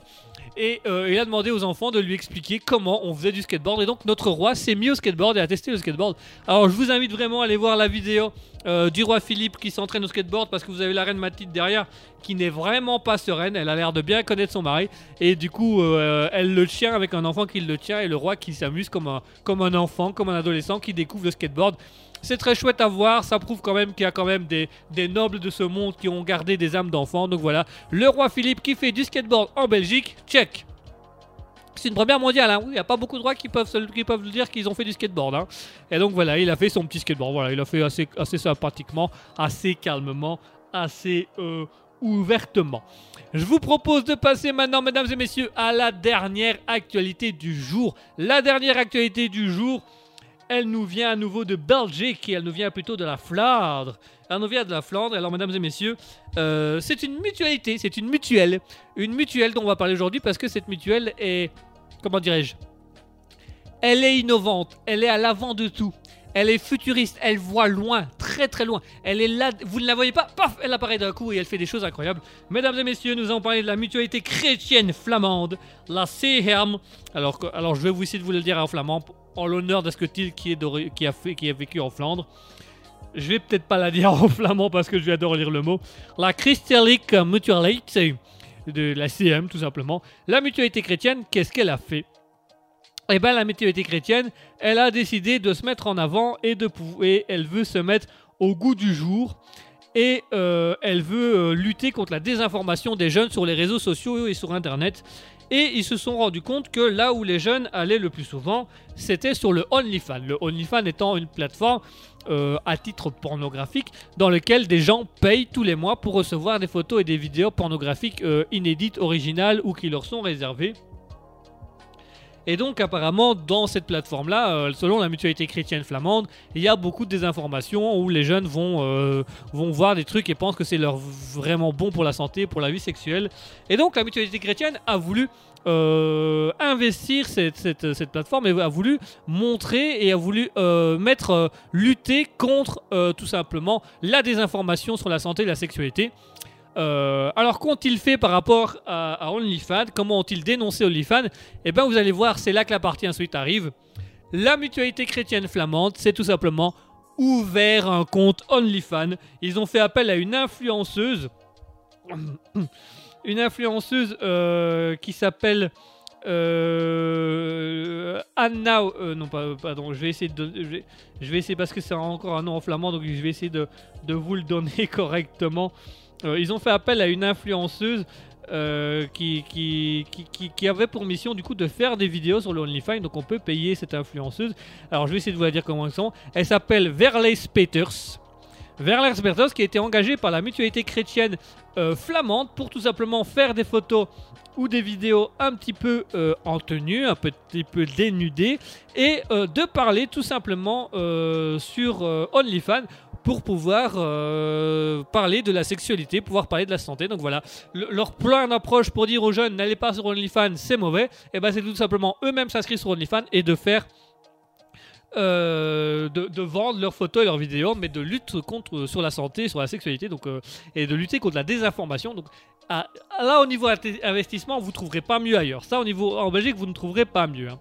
et euh, il a demandé aux enfants de lui expliquer comment on faisait du skateboard. Et donc notre roi s'est mis au skateboard et a testé le skateboard. Alors je vous invite vraiment à aller voir la vidéo euh, du roi Philippe qui s'entraîne au skateboard parce que vous avez la reine Mathilde derrière qui n'est vraiment pas sereine. Elle a l'air de bien connaître son mari et du coup euh, elle le tient avec un enfant qui le tient et le roi qui s'amuse comme un, comme un enfant, comme un adolescent qui découvre le skateboard. C'est très chouette à voir, ça prouve quand même qu'il y a quand même des, des nobles de ce monde qui ont gardé des âmes d'enfants. Donc voilà, le roi Philippe qui fait du skateboard en Belgique, check. C'est une première mondiale, hein. il n'y a pas beaucoup de rois qui peuvent, qui peuvent dire qu'ils ont fait du skateboard. hein. Et donc voilà, il a fait son petit skateboard, voilà, il a fait assez, assez sympathiquement, assez calmement, assez euh, ouvertement. Je vous propose de passer maintenant, mesdames et messieurs, à la dernière actualité du jour. La dernière actualité du jour, elle nous vient à nouveau de Belgique et elle nous vient plutôt de la Flandre. Elle nous vient de la Flandre. Alors, mesdames et messieurs, euh, c'est une mutualité, c'est une mutuelle. Une mutuelle dont on va parler aujourd'hui parce que cette mutuelle est. Comment dirais-je Elle est innovante, elle est à l'avant de tout. Elle est futuriste, elle voit loin, très très loin. Elle est là, vous ne la voyez pas, paf, elle apparaît d'un coup et elle fait des choses incroyables. Mesdames et messieurs, nous allons parler de la mutualité chrétienne flamande, la CHERM. Alors, alors je vais vous essayer de vous le dire en flamand, en l'honneur d'Asketil qui, qui, a vécu en Flandre. Je vais peut-être pas la dire en flamand parce que je vais relire le mot. La Christelijke Mutualiteit de la CM tout simplement. La mutualité chrétienne, qu'est-ce qu'elle a fait? Eh bien la mutualité chrétienne, elle a décidé de se mettre en avant et, de, et elle veut se mettre au goût du jour. Et euh, elle veut euh, lutter contre la désinformation des jeunes sur les réseaux sociaux et sur Internet. Et ils se sont rendus compte que là où les jeunes allaient le plus souvent, c'était sur le OnlyFans. Le OnlyFans étant une plateforme euh, à titre pornographique dans lequel des gens payent tous les mois pour recevoir des photos et des vidéos pornographiques inédites, originales ou qui leur sont réservées. Et donc apparemment dans cette plateforme-là, euh, selon la mutualité chrétienne flamande, il y a beaucoup de désinformations où les jeunes vont, euh, vont voir des trucs et pensent que c'est leur vraiment bon pour la santé, pour la vie sexuelle. Et donc la mutualité chrétienne a voulu euh, investir cette, plateforme et a voulu montrer et a voulu mettre, lutter contre tout simplement la désinformation sur la santé et la sexualité. Euh, alors qu'ont-ils fait par rapport à, à OnlyFans Comment ont-ils dénoncé OnlyFans? Eh bien vous allez voir, c'est là que la partie insolite arrive. La mutualité chrétienne flamande, c'est tout simplement ouvert un compte OnlyFans. Ils ont fait appel à une influenceuse une influenceuse euh, qui s'appelle euh, Anna. non, pas, pardon, je vais essayer de. Je vais, essayer parce que c'est encore un nom en flamand, donc je vais essayer de vous le donner correctement. Euh, ils ont fait appel à une influenceuse. euh, qui, avait pour mission du coup de faire des vidéos sur le OnlyFans. Donc on peut payer cette influenceuse. Alors je vais essayer de vous la dire comment elles sont. Elle s'appelle Verles Peters. Verles Peters qui a été engagée par la mutualité chrétienne euh, flamande pour tout simplement faire des photos ou des vidéos un petit peu en tenue, un petit peu dénudées, et de parler tout simplement sur OnlyFans pour pouvoir euh, parler de la sexualité, pouvoir parler de la santé. Donc voilà, Le- leur plan d'approche pour dire aux jeunes n'allez pas sur OnlyFans, c'est mauvais, et ben c'est tout simplement eux-mêmes s'inscrire sur OnlyFans et de faire euh, de, vendre leurs photos et leurs vidéos, mais de lutte contre sur la santé, sur la sexualité, donc euh, et de lutter contre la désinformation. Donc là, au niveau investissement, vous trouverez pas mieux ailleurs. Ça, au niveau en Belgique, vous ne trouverez pas mieux. hein.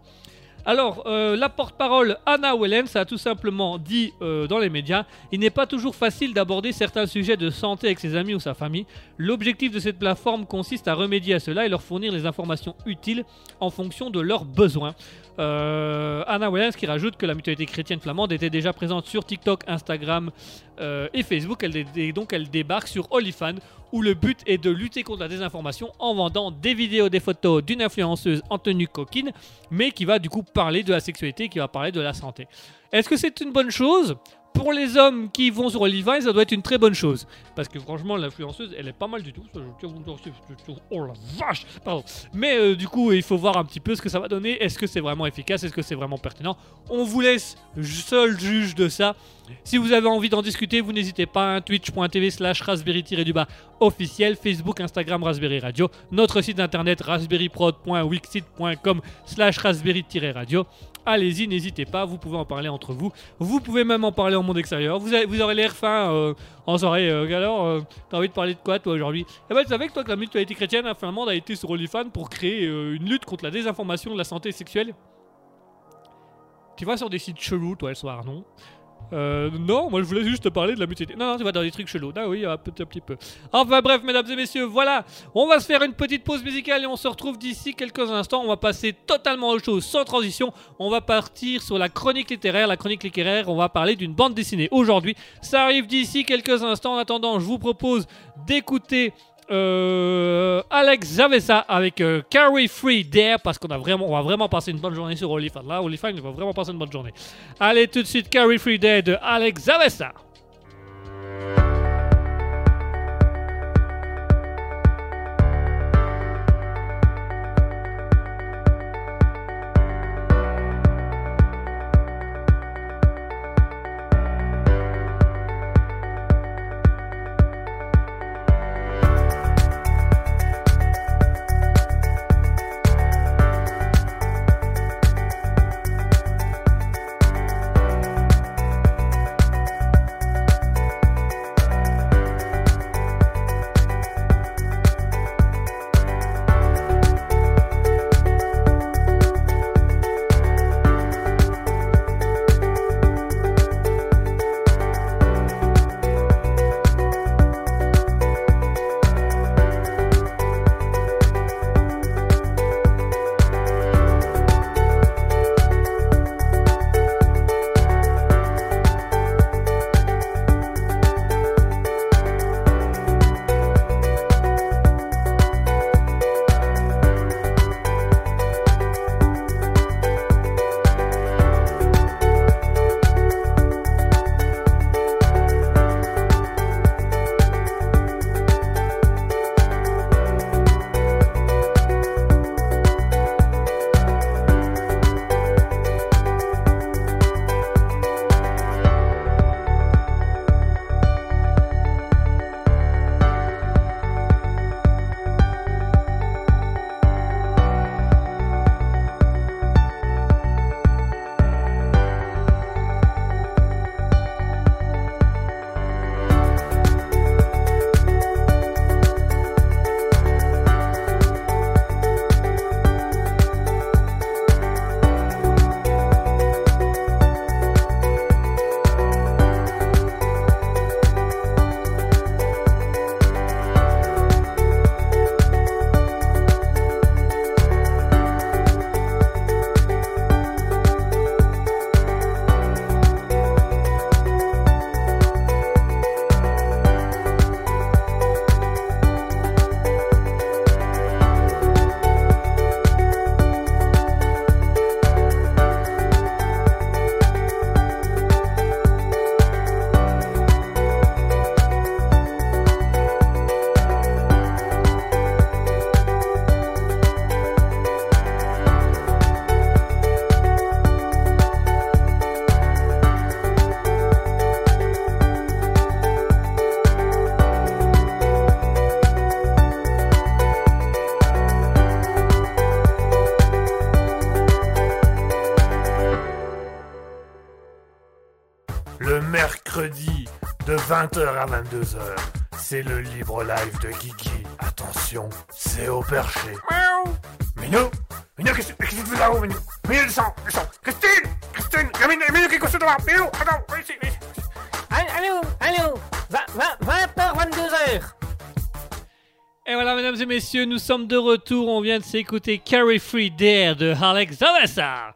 Alors, euh, la porte-parole Anna Wellens a tout simplement dit euh, dans les médias il n'est pas toujours facile d'aborder certains sujets de santé avec ses amis ou sa famille. L'objectif de cette plateforme consiste à remédier à cela et leur fournir les informations utiles en fonction de leurs besoins. Euh, Anna Wellens qui rajoute que la mutualité chrétienne flamande était déjà présente sur TikTok, Instagram euh, et Facebook. Elle, donc elle débarque sur OnlyFans où le but est de lutter contre la désinformation en vendant des vidéos, des photos d'une influenceuse en tenue coquine, mais qui va du coup parler de la sexualité, qui va parler de la santé. Est-ce que c'est une bonne chose? Pour les hommes qui vont sur OnlyFans, ça doit être une très bonne chose. Parce que franchement, l'influenceuse, elle est pas mal du tout. Oh la vache Pardon. Mais euh, du coup, il faut voir un petit peu ce que ça va donner. Est-ce que c'est vraiment efficace? Est-ce que c'est vraiment pertinent? On vous laisse seul juge de ça. Si vous avez envie d'en discuter, vous n'hésitez pas. hein, Twitch.tv slash raspberry-du-bas officiel. Facebook, Instagram, Raspberry Radio. Notre site internet raspberryprod.wixit.com slash raspberry-radio. Allez-y, n'hésitez pas, vous pouvez en parler entre vous. Vous pouvez même en parler au monde extérieur. Vous, avez- vous aurez l'air fin euh, en soirée. Euh, alors, euh, t'as envie de parler de quoi toi aujourd'hui? Eh ben, tu savais que toi que la mutualité chrétienne flamande a été sur OnlyFans pour créer une lutte contre la désinformation de la santé sexuelle? Tu vas sur des sites chelous, toi, le soir, non? Euh, non, moi je voulais juste te parler de la mutualité. Non, non, tu vas dans des trucs chelous. Ah oui, un petit, un petit peu. Enfin bref, mesdames et messieurs, voilà. On va se faire une petite pause musicale et on se retrouve d'ici quelques instants. On va passer totalement aux choses sans transition. On va partir sur la chronique littéraire. La chronique littéraire, on va parler d'une bande dessinée aujourd'hui. Ça arrive d'ici quelques instants. En attendant, je vous propose d'écouter euh, Alex Zavessa avec euh, Carry Free Dare parce qu'on a vraiment, on va vraiment passer une bonne journée sur OnlyFans. Là, OnlyFans, il va vraiment passer une bonne journée. Allez, tout de suite, Carry Free Dare de Alex Zavessa. 20h à 22h, c'est le libre live de Guigui. Attention, c'est au perché. Miaou Minou Minou, qu'est-ce qu'est-ce que tu fais là-haut, Minou? Minou, descends, descends Christine Christine Minou, Minou qui est couché devant Minou, attends, viens ici, viens ici. Allô, allô 20h, 22h Et voilà, mesdames et messieurs, nous sommes de retour. On vient de s'écouter Carry Free Dare de Alex Zavessa.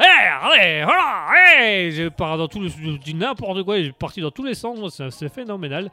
Allez, allez, voilà, allez Je pars dans tous les... Je dis n'importe quoi, j'ai parti dans tous les sens, c'est phénoménal.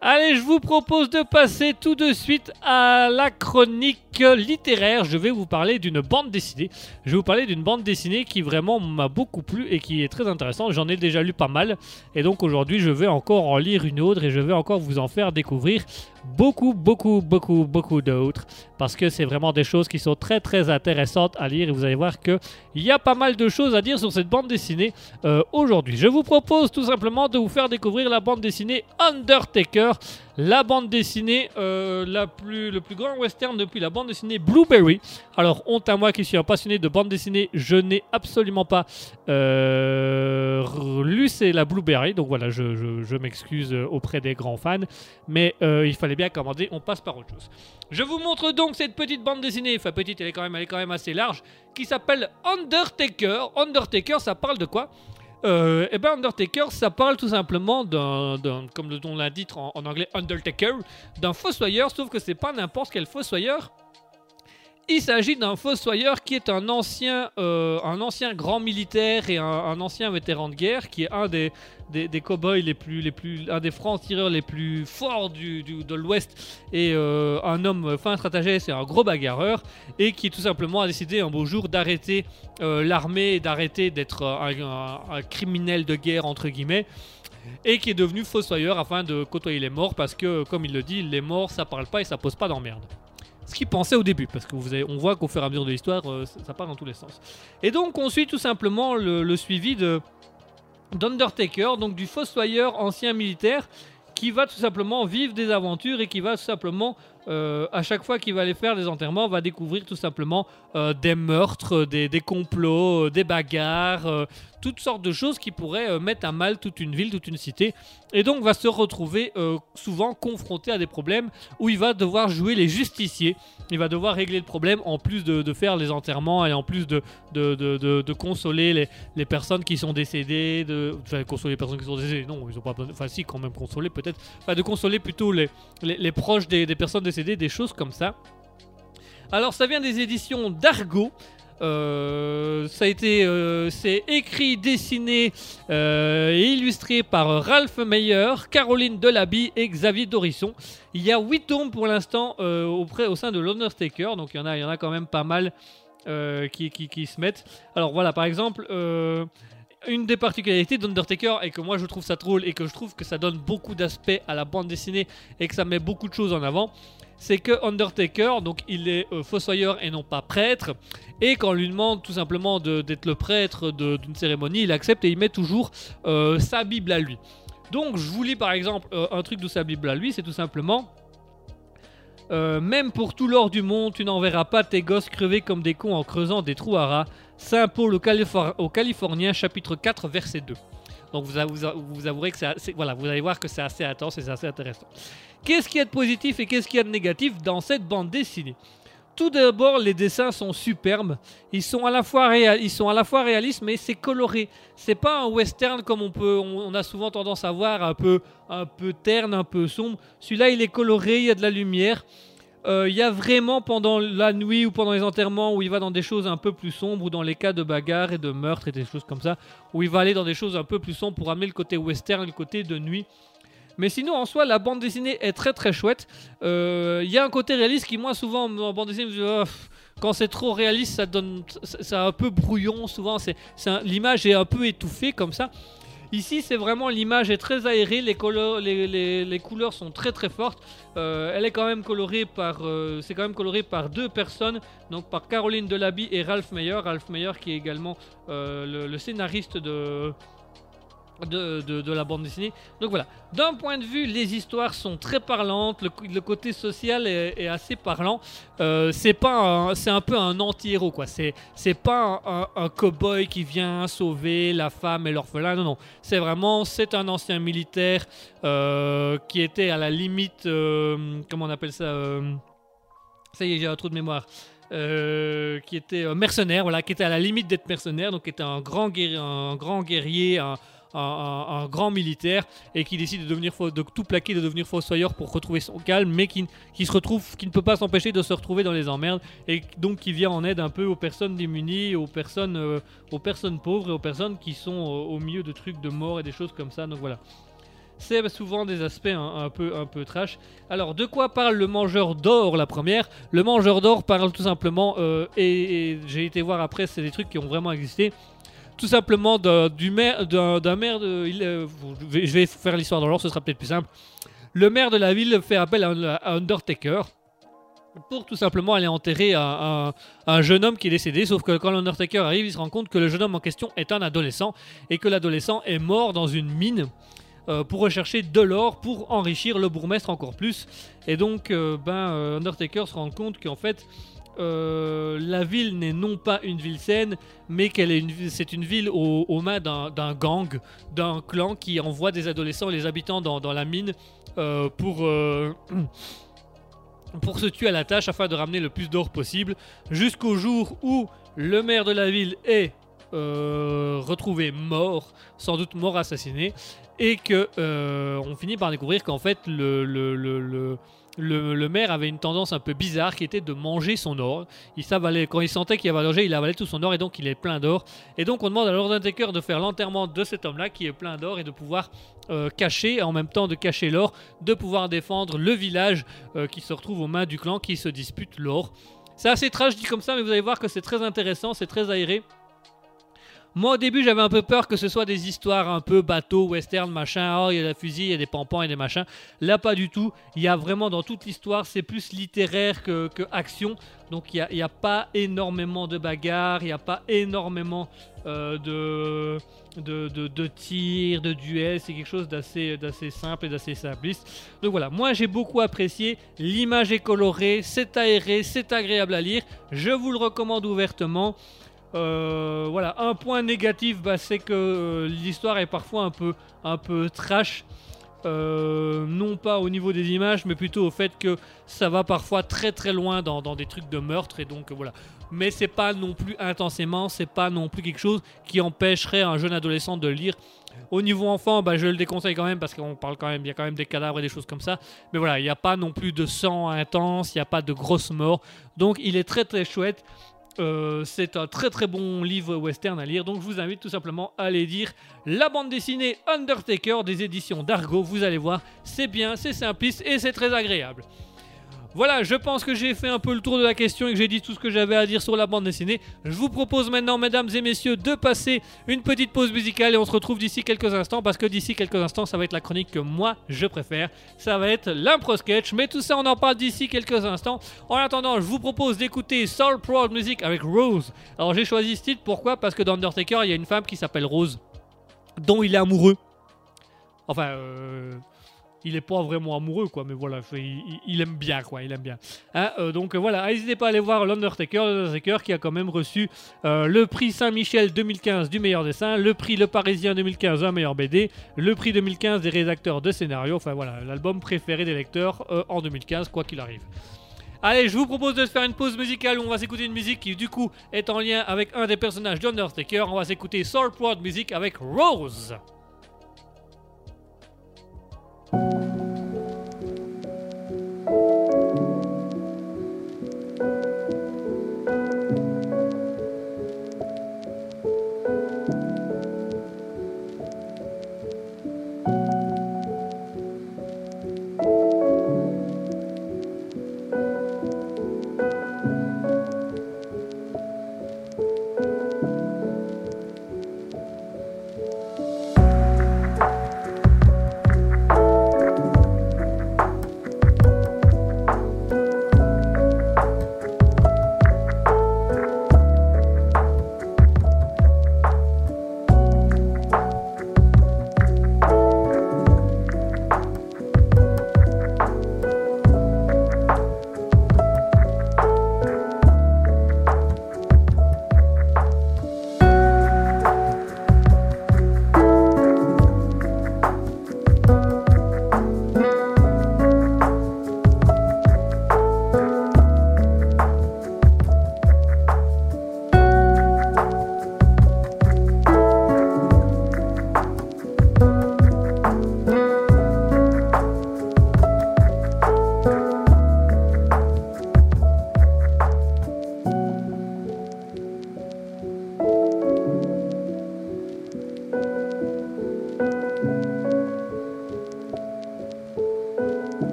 Allez, je vous propose de passer tout de suite à la chronique littéraire. Je vais vous parler d'une bande dessinée. Je vais vous parler d'une bande dessinée qui vraiment m'a beaucoup plu et qui est très intéressante. J'en ai déjà lu pas mal. Et donc aujourd'hui, je vais encore en lire une autre et je vais encore vous en faire découvrir beaucoup, beaucoup, beaucoup, beaucoup d'autres. Parce que c'est vraiment des choses qui sont très, très intéressantes à lire. Et vous allez voir qu'il y a pas mal de choses à dire sur cette bande dessinée euh, aujourd'hui. Je vous propose tout simplement de vous faire découvrir la bande dessinée Undertaker, la bande dessinée euh, le plus grand western depuis la bande dessinée Blueberry. Alors, honte à moi qui suis un passionné de bande dessinée, je n'ai absolument pas euh, lu c'est la Blueberry, donc voilà, je, m'excuse euh, auprès des grands fans, mais il fallait bien commander, on passe par autre chose. Je vous montre donc cette petite bande dessinée, enfin petite, elle est elle est quand même assez large, qui s'appelle Undertaker. Undertaker, ça parle de quoi? Euh, et ben Undertaker, ça parle tout simplement d'un, comme le- l'a dit en, en anglais, Undertaker, d'un fossoyeur, sauf que c'est pas n'importe quel fossoyeur. Il s'agit d'un fossoyeur qui est un ancien, euh, un ancien grand militaire et un, ancien vétéran de guerre, qui est un des, des, cow-boys les plus, les plus, un des francs-tireurs les plus forts du, de l'Ouest, et euh, un homme fin stratégiste et un gros bagarreur, et qui tout simplement a décidé un beau jour d'arrêter euh, l'armée d'arrêter d'être un, un- un criminel de guerre entre guillemets et qui est devenu fossoyeur afin de côtoyer les morts parce que comme il le dit les morts ça parle pas et ça pose pas d'emmerde ce qu'il pensait au début parce que vous avez- on voit qu'au fur et à mesure de l'histoire euh, ça, part dans tous les sens. Et donc on suit tout simplement le, le suivi de d'Undertaker donc du fossoyeur ancien militaire qui va tout simplement vivre des aventures et qui va tout simplement euh, à chaque fois qu'il va aller faire des enterrements va découvrir tout simplement euh, des meurtres, des, des complots, euh, des bagarres, euh, toutes sortes de choses qui pourraient euh, mettre à mal toute une ville, toute une cité. Et donc va se retrouver euh, souvent confronté à des problèmes où il va devoir jouer les justiciers. Il va devoir régler le problème en plus de, faire les enterrements et en plus de, de, de- consoler les, les personnes qui sont décédées. De, consoler les personnes qui sont décédées, non, ils ont pas Enfin, si, quand même consoler peut-être. Enfin, de consoler plutôt les, les, les proches des, des personnes décédées, des choses comme ça. Alors, ça vient des éditions d'Argo. Euh, ça a été, euh, c'est écrit, dessiné euh, et illustré par Ralph Meyer, Caroline Delaby et Xavier Dorisson. Il y a 8 tomes pour l'instant auprès, au sein de l'Undertaker, donc il y en a, il y en a quand même pas mal qui, qui, se mettent. Alors voilà, par exemple, une des particularités d'Undertaker et que moi je trouve ça drôle et que je trouve que ça donne beaucoup d'aspects à la bande dessinée et que ça met beaucoup de choses en avant, c'est que Undertaker, donc il est euh, fossoyeur et non pas prêtre, et quand on lui demande tout simplement d'être le prêtre d'une cérémonie, il accepte et il met toujours euh, sa Bible à lui. Donc je vous lis par exemple euh, un truc de sa Bible à lui, c'est tout simplement même pour tout l'or du monde, tu n'enverras pas tes gosses crever comme des cons en creusant des trous à rats. Saint Paul au Californien, chapitre 4, verset 2. Donc vous, vous, vous avouerez que voilà, vous allez voir que c'est assez intense et c'est assez intéressant. Qu'est-ce qu'il y a de positif et qu'est-ce qu'il y a de négatif dans cette bande dessinée? Tout d'abord, les dessins sont superbes. Ils sont à la fois, ils sont à la fois réalistes, mais c'est coloré. C'est pas un western comme on peut, on a souvent tendance à voir, un peu, un peu terne, un peu sombre. Celui-là, il est coloré, il y a de la lumière. Euh, Il y a vraiment pendant la nuit ou pendant les enterrements où il va dans des choses un peu plus sombres ou dans les cas de bagarre et de meurtre et des choses comme ça où il va aller dans des choses un peu plus sombres pour amener le côté western le côté de nuit. Mais sinon, en soi, la bande dessinée est très très chouette. Euh, Il y a un côté réaliste qui, moi, souvent en bande dessinée, Oh, quand c'est trop réaliste, ça donne, c'est un peu brouillon. Souvent, c'est, l'image est un peu étouffée comme ça. Ici, c'est vraiment l'image est très aérée, les, couleurs- les, les- les couleurs sont très très fortes. Euh, elle est quand même colorée par, euh, c'est quand même coloré par deux personnes, donc par Caroline Delaby et Ralph Meyer. Ralph Meyer qui est également euh, le scénariste de, de, de- la bande dessinée. Donc voilà, d'un point de vue, les histoires sont très parlantes, le, le côté social est, assez parlant. Euh, c'est pas, un- peu un anti-héros quoi. C'est, pas un, cow-boy qui vient sauver la femme et l'orphelin. Non non, c'est vraiment, c'est un ancien militaire euh, qui était à la limite, euh, comment on appelle ça Ça y est, j'ai un trou de mémoire. Qui était mercenaire, voilà, qui était à la limite d'être mercenaire, donc qui était un grand un grand guerrier, un, un- grand militaire, et qui décide de devenir de tout plaquer, de devenir fossoyeur pour retrouver son calme, mais qui, qui se retrouve, qui ne peut pas s'empêcher de se retrouver dans les emmerdes, et donc qui vient en aide un peu aux personnes démunies, aux personnes, euh, aux personnes pauvres et aux personnes qui sont euh, au milieu de trucs de mort et des choses comme ça. Donc voilà. C'est souvent des aspects un, un peu, un peu trash. Alors, de quoi parle le mangeur d'or, la première? Le mangeur d'or parle tout simplement, euh, et j'ai été voir après, c'est des trucs qui ont vraiment existé. Tout simplement d'un du maire, de. euh, je vais- faire l'histoire dans l'ordre, ce sera peut-être plus simple. Le maire de la ville fait appel à, un- à Undertaker pour tout simplement aller enterrer un, un- un jeune homme qui est décédé. Sauf que quand l'Undertaker arrive, il se rend compte que le jeune homme en question est un adolescent et que l'adolescent est mort dans une mine euh, pour rechercher de l'or pour enrichir le bourgmestre encore plus. Et donc, euh, ben, Undertaker se rend compte qu'en fait, euh, la ville n'est non pas une ville saine, mais qu'elle est une, c'est une ville aux, mains d'un, gang, d'un clan qui envoie des adolescents, les habitants dans, la mine euh, pour, euh, pour se tuer à la tâche afin de ramener le plus d'or possible, jusqu'au jour où le maire de la ville est retrouvé mort, sans doute mort assassiné, et que on finit par découvrir qu'en fait le le, maire avait une tendance un peu bizarre qui était de manger son or. Il s'avalait, quand il sentait qu'il avait danger, il avalait tout son or et donc il est plein d'or. Et donc on demande à Lord Undertaker de faire l'enterrement de cet homme-là qui est plein d'or et de pouvoir euh, cacher, en même temps de cacher l'or, de pouvoir défendre le village euh, qui se retrouve aux mains du clan qui se dispute l'or. C'est assez dit comme ça, mais vous allez voir que c'est très intéressant, c'est très aéré. Moi, au début, j'avais un peu peur que ce soit des histoires un peu bateau, western, machin. Oh, il y a des fusils, il y a des pampans et des machins. Là, pas du tout. Il y a vraiment dans toute l'histoire, c'est plus littéraire que, que action. Donc, il n'y a, a, pas énormément de bagarres, il n'y a pas énormément euh, de, de, de, de tirs, de duels. C'est quelque chose d'assez simple et d'assez simpliste. Donc, voilà. Moi, j'ai beaucoup apprécié. L'image est colorée, c'est aéré, c'est agréable à lire. Je vous le recommande ouvertement. Euh, voilà, un point négatif, bah, c'est que euh, l'histoire est parfois un peu, un peu trash. Euh, non pas au niveau des images, mais plutôt au fait que ça va parfois très très loin dans, des trucs de meurtre et donc voilà. Mais c'est pas non plus intensément, c'est pas non plus quelque chose qui empêcherait un jeune adolescent de lire. Au niveau enfant, bah, je le déconseille quand même parce qu'on parle quand même, il y a quand même des cadavres et des choses comme ça. Mais voilà, il n'y a pas non plus de sang intense, il n'y a pas de grosses morts. Donc il est très très chouette. Euh, c'est un très très bon livre western à lire, donc je vous invite tout simplement à aller lire la bande dessinée Undertaker des éditions d'Argo. Vous allez voir, c'est bien, c'est simpliste et c'est très agréable. Voilà, je pense que j'ai fait un peu le tour de la question et que j'ai dit tout ce que j'avais à dire sur la bande dessinée. Je vous propose maintenant, mesdames et messieurs, de passer une petite pause musicale et on se retrouve d'ici quelques instants parce que d'ici quelques instants, ça va être la chronique que moi je préfère. Ça va être l'impro sketch, mais tout ça, on en parle d'ici quelques instants. En attendant, je vous propose d'écouter Soul Proud Music avec Rose. Alors j'ai choisi ce titre, pourquoi? Parce que dans Undertaker, il y a une femme qui s'appelle Rose, dont il est amoureux. Enfin, euh il est pas vraiment amoureux quoi mais voilà il, il aime bien quoi il aime bien hein, euh, donc voilà n'hésitez pas à aller voir l'Undertaker l'Undertaker qui a quand même reçu euh, le prix Saint-Michel 2015 du meilleur dessin le prix Le Parisien 2015 un meilleur BD le prix 2015 des rédacteurs de scénario enfin voilà l'album préféré des lecteurs euh, en 2015 quoi qu'il arrive Allez, je vous propose de faire une pause musicale où on va s'écouter une musique qui, du coup, est en lien avec un des personnages d'Undertaker. On va s'écouter Proud Music avec Rose. Mercredi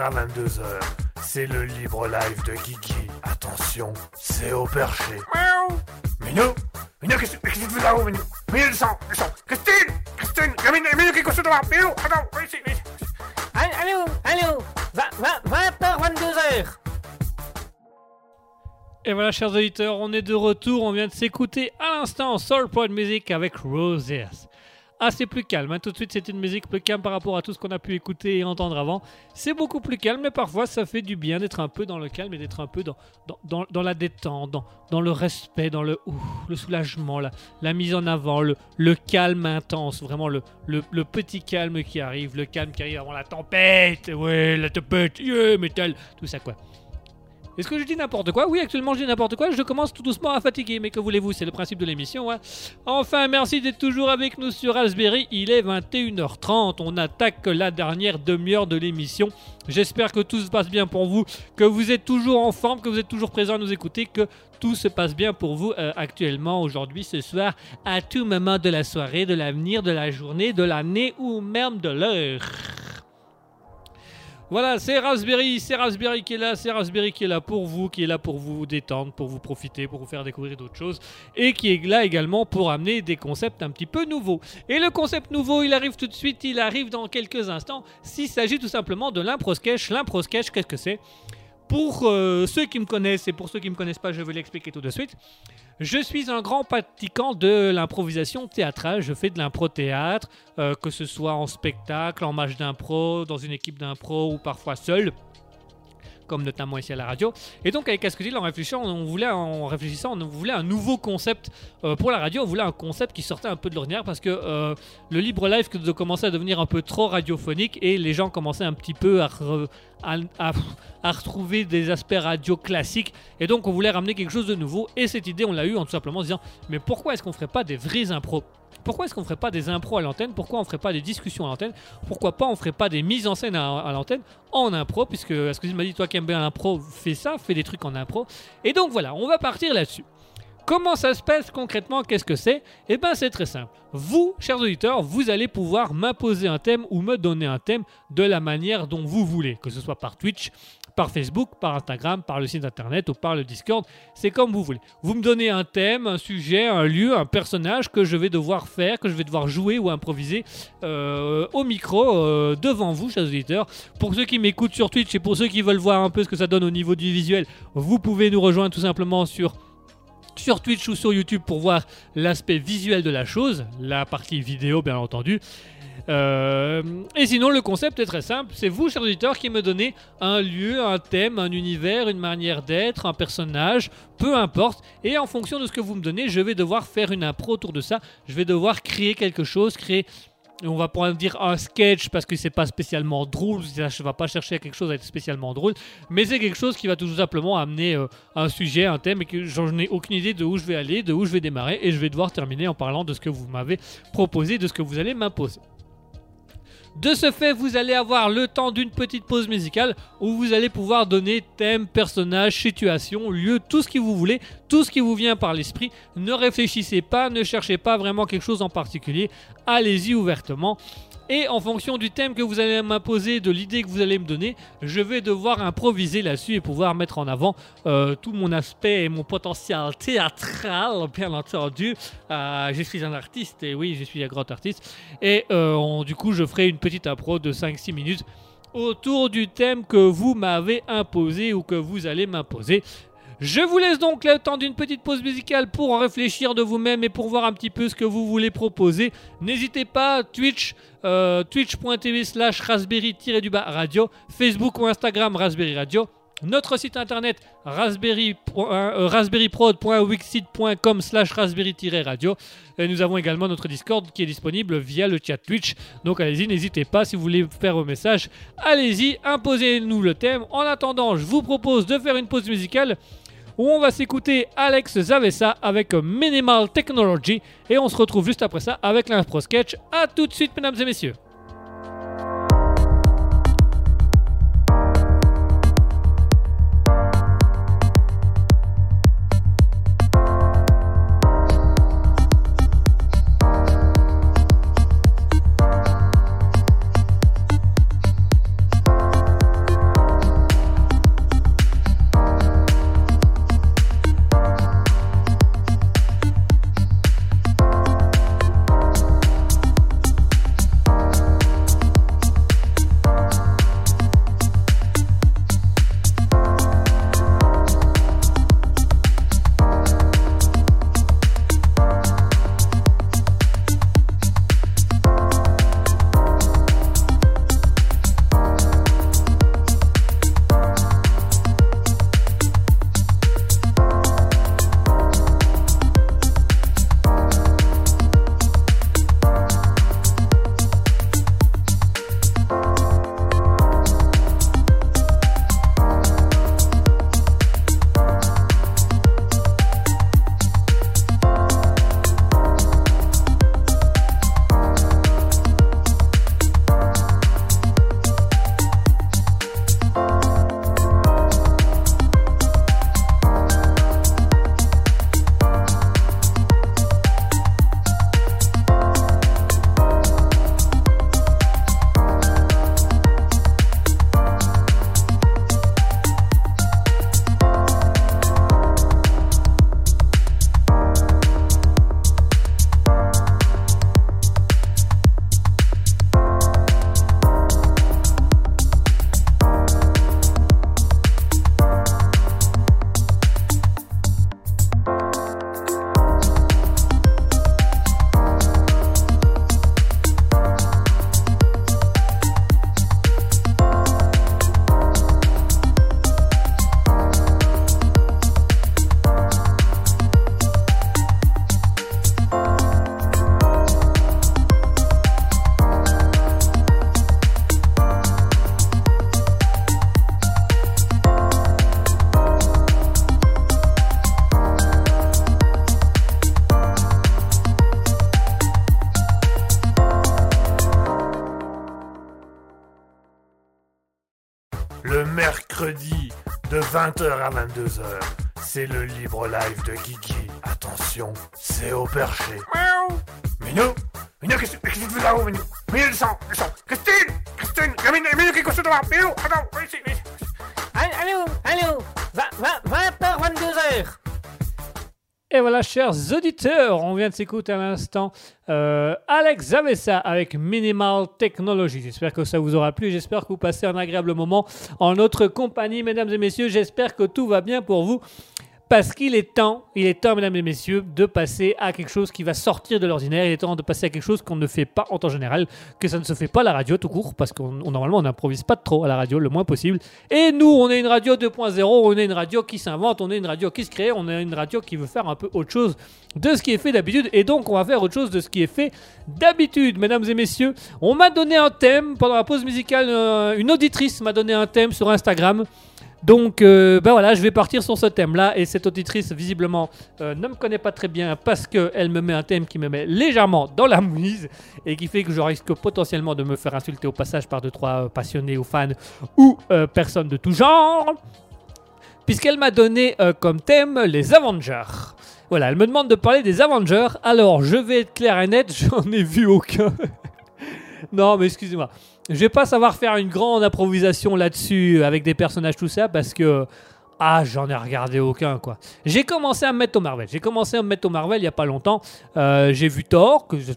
à 22h. C'est le libre live de Kiki. Attention, c'est au perché. Miaou Minou Minou, qu'est-ce qu'est-ce que tu fais là-haut, Minou? Minou, descends, descends Christine Christine Minou, Minou qui est couché devant Minou, attends, viens ici, viens ici. Allô, allô, allô 20h, 22h Et voilà, chers auditeurs, on est de retour. On vient de s'écouter à l'instant Soul Pod Music avec Roses. Ah, c'est plus calme. hein. Tout de suite, c'est une musique plus calme par rapport à tout ce qu'on a pu écouter et entendre avant. C'est beaucoup plus calme, mais parfois, ça fait du bien d'être un peu dans le calme et d'être un peu dans, dans, la détente, dans, dans le respect, dans le, le soulagement, la, mise en avant, le, le calme intense. Vraiment, le, le, le petit calme qui arrive, le calme qui arrive avant la tempête. Ouais, la tempête, yeah, métal, tout ça quoi. Est-ce que je dis n'importe quoi? Oui, actuellement je dis n'importe quoi. Je commence tout doucement à fatiguer, mais que voulez-vous? C'est le principe de l'émission. hein. Enfin, merci d'être toujours avec nous sur Raspberry. Il est 21h30. On attaque la dernière demi-heure de l'émission. J'espère que tout se passe bien pour vous, que vous êtes toujours en forme, que vous êtes toujours présent à nous écouter, que tout se passe bien pour vous euh, actuellement, aujourd'hui, ce soir, à tout moment de la soirée, de l'avenir, de la journée, de l'année ou même de l'heure. Voilà, c'est Raspberry, c'est Raspberry qui est là, c'est Raspberry qui est là pour vous, qui est là pour vous détendre, pour vous profiter, pour vous faire découvrir d'autres choses, et qui est là également pour amener des concepts un petit peu nouveaux. Et le concept nouveau, il arrive tout de suite, il arrive dans quelques instants, s'il s'agit tout simplement de l'impro sketch. L'impro sketch, qu'est-ce que c'est? Pour euh, ceux qui me connaissent et pour ceux qui ne me connaissent pas, je vais l'expliquer tout de suite. Je suis un grand pratiquant de l'improvisation théâtrale. Je fais de l'impro-théâtre, euh, que ce soit en spectacle, en match d'impro, dans une équipe d'impro ou parfois seul comme notamment ici à la radio. Et donc avec Cascadil, en réfléchissant, on voulait, en réfléchissant, on voulait un nouveau concept euh, pour la radio. On voulait un concept qui sortait un peu de l'ordinaire parce que euh, le libre live commençait à devenir un peu trop radiophonique et les gens commençaient un petit peu à, re- à- à- à retrouver des aspects radio classiques. Et donc on voulait ramener quelque chose de nouveau. Et cette idée, on l'a eu en tout simplement disant, mais pourquoi est-ce qu'on ferait pas des vrais impros? Pourquoi est-ce qu'on ferait pas des impros à l'antenne? Pourquoi on ferait pas des discussions à l'antenne? Pourquoi pas on ferait pas des mises en scène à, l'antenne en impro? Puisque tu m'as dit toi qui aimes bien l'impro, fais ça, fais des trucs en impro. Et donc voilà, on va partir là-dessus. Comment ça se passe concrètement? Qu'est-ce que c'est? Eh bien, c'est très simple. Vous, chers auditeurs, vous allez pouvoir m'imposer un thème ou me donner un thème de la manière dont vous voulez, que ce soit par Twitch, par Facebook, par Instagram, par le site internet ou par le Discord. C'est comme vous voulez. Vous me donnez un thème, un sujet, un lieu, un personnage que je vais devoir faire, que je vais devoir jouer ou improviser euh, au micro euh, devant vous, chers auditeurs. Pour ceux qui m'écoutent sur Twitch et pour ceux qui veulent voir un peu ce que ça donne au niveau du visuel, vous pouvez nous rejoindre tout simplement sur sur Twitch ou sur YouTube pour voir l'aspect visuel de la chose, la partie vidéo bien entendu. Euh, et sinon, le concept est très simple. C'est vous, chers auditeurs, qui me donnez un lieu, un thème, un univers, une manière d'être, un personnage, peu importe. Et en fonction de ce que vous me donnez, je vais devoir faire une impro autour de ça. Je vais devoir créer quelque chose, créer. On va pouvoir dire un sketch parce que c'est pas spécialement drôle. Je ne vais pas chercher quelque chose à être spécialement drôle, mais c'est quelque chose qui va tout simplement amener euh, un sujet, un thème, et que j'en ai aucune idée de où je vais aller, de où je vais démarrer, et je vais devoir terminer en parlant de ce que vous m'avez proposé, de ce que vous allez m'imposer. De ce fait, vous allez avoir le temps d'une petite pause musicale où vous allez pouvoir donner thème, personnage, situation, lieu, tout ce que vous voulez, tout ce qui vous vient par l'esprit. Ne réfléchissez pas, ne cherchez pas vraiment quelque chose en particulier. Allez-y ouvertement. Et en fonction du thème que vous allez m'imposer, de l'idée que vous allez me donner, je vais devoir improviser là-dessus et pouvoir mettre en avant euh, tout mon aspect et mon potentiel théâtral, bien entendu. Euh, je suis un artiste, et oui, je suis un grand artiste. Et euh, du coup, je ferai une petite impro de 5-6 minutes autour du thème que vous m'avez imposé ou que vous allez m'imposer. Je vous laisse donc le temps d'une petite pause musicale pour réfléchir de vous-même et pour voir un petit peu ce que vous voulez proposer. N'hésitez pas, Twitch, euh, twitch.tv slash raspberry-du-bas radio, Facebook ou Instagram Raspberry Radio. Notre site internet raspberry, euh, raspberryprod.wixit.com slash raspberry-radio. Et nous avons également notre Discord qui est disponible via le chat Twitch. Donc allez-y, n'hésitez pas si vous voulez faire vos messages. Allez-y, imposez-nous le thème. En attendant, je vous propose de faire une pause musicale où on va s'écouter Alex Zavessa avec Minimal Technology. Et on se retrouve juste après ça avec l'impro sketch. A tout de suite, mesdames et messieurs. 20h à 22h, c'est le libre live de Guigui. Attention, c'est au perché. Miaou. Minou Minou, qu'est-ce que tu fais là-haut, Minou? Minou, descends, descends Christine Christine Minou, Minou, qu'est-ce que tu fais Minou, attends, viens ici, viens ici. Allô, allô 20h, 22h Et voilà, chers auditeurs, on vient de s'écouter à l'instant euh, Alex Zavessa avec Minimal Technology. J'espère que ça vous aura plu. J'espère que vous passez un agréable moment en notre compagnie, mesdames et messieurs. J'espère que tout va bien pour vous. Parce qu'il est temps, il est temps, mesdames et messieurs, de passer à quelque chose qui va sortir de l'ordinaire. Il est temps de passer à quelque chose qu'on ne fait pas en temps général, que ça ne se fait pas à la radio tout court, parce qu'on on- normalement on n'improvise pas trop à la radio, le moins possible. Et nous, on est une radio 2.0, on est une radio qui s'invente, on est une radio qui se crée, on est une radio qui veut faire un peu autre chose de ce qui est fait d'habitude. Et donc, on va faire autre chose de ce qui est fait d'habitude, mesdames et messieurs. On m'a donné un thème pendant la pause musicale. euh, une auditrice m'a donné un thème sur Instagram. Donc, euh, ben voilà, je vais partir sur ce thème-là. Et cette auditrice, visiblement, euh, ne me connaît pas très bien parce qu'elle me met un thème qui me met légèrement dans la mouise et qui fait que je risque potentiellement de me faire insulter au passage par deux, trois euh, passionnés ou fans ou euh, personnes de tout genre. Puisqu'elle m'a donné euh, comme thème les Avengers. Voilà, elle me demande de parler des Avengers. Alors, je vais être clair et net, j'en ai vu aucun. non, mais excusez-moi. Je vais pas savoir faire une grande improvisation là-dessus avec des personnages tout ça parce que ah, j'en ai regardé aucun quoi. J'ai commencé à me mettre au Marvel. J'ai commencé à me mettre au Marvel il y a pas longtemps. Euh, j'ai vu Thor que je,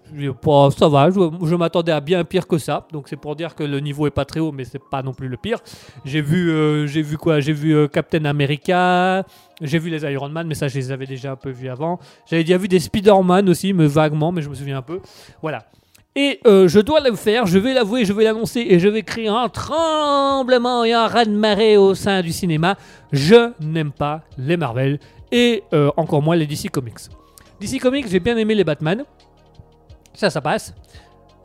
ça va. Je, je m'attendais à bien pire que ça. Donc c'est pour dire que le niveau est pas très haut, mais c'est pas non plus le pire. J'ai vu euh, j'ai vu quoi? J'ai vu euh, Captain America. J'ai vu les Iron Man, mais ça je les avais déjà un peu vus avant. J'avais déjà vu des Spider-Man aussi, mais vaguement, mais je me souviens un peu. Voilà. Et euh, je dois le faire, je vais l'avouer, je vais l'annoncer et je vais créer un tremblement et un raz-de-marée au sein du cinéma. Je n'aime pas les Marvel et euh, encore moins les DC Comics. DC Comics, j'ai bien aimé les Batman. Ça, ça passe.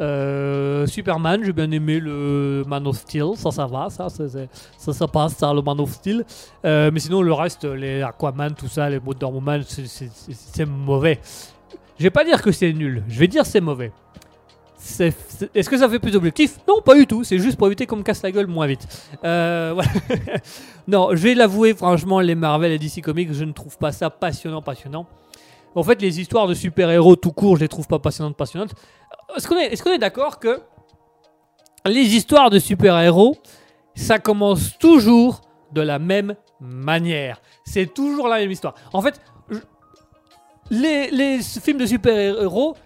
Euh, Superman, j'ai bien aimé le Man of Steel, ça, ça va, ça, c'est- ça, ça passe, ça, le Man of Steel. Mais sinon, le reste, les Aquaman, tout ça, les Wonder Woman, c'est mauvais. Je vais pas dire que c'est nul, je vais dire c'est mauvais. Est-ce que ça fait plus objectif Non, pas du tout. C'est juste pour éviter qu'on me casse la gueule moins vite. Euh, non, je vais l'avouer, franchement, les Marvel et DC Comics, je ne trouve pas ça passionnant, passionnant. En fait, les histoires de super-héros tout court, je les trouve pas passionnantes, passionnantes. Est-ce qu'on est, est, qu'on est d'accord que les histoires de super-héros, ça commence toujours de la même manière C'est toujours la même histoire. En fait, les films de super-héros,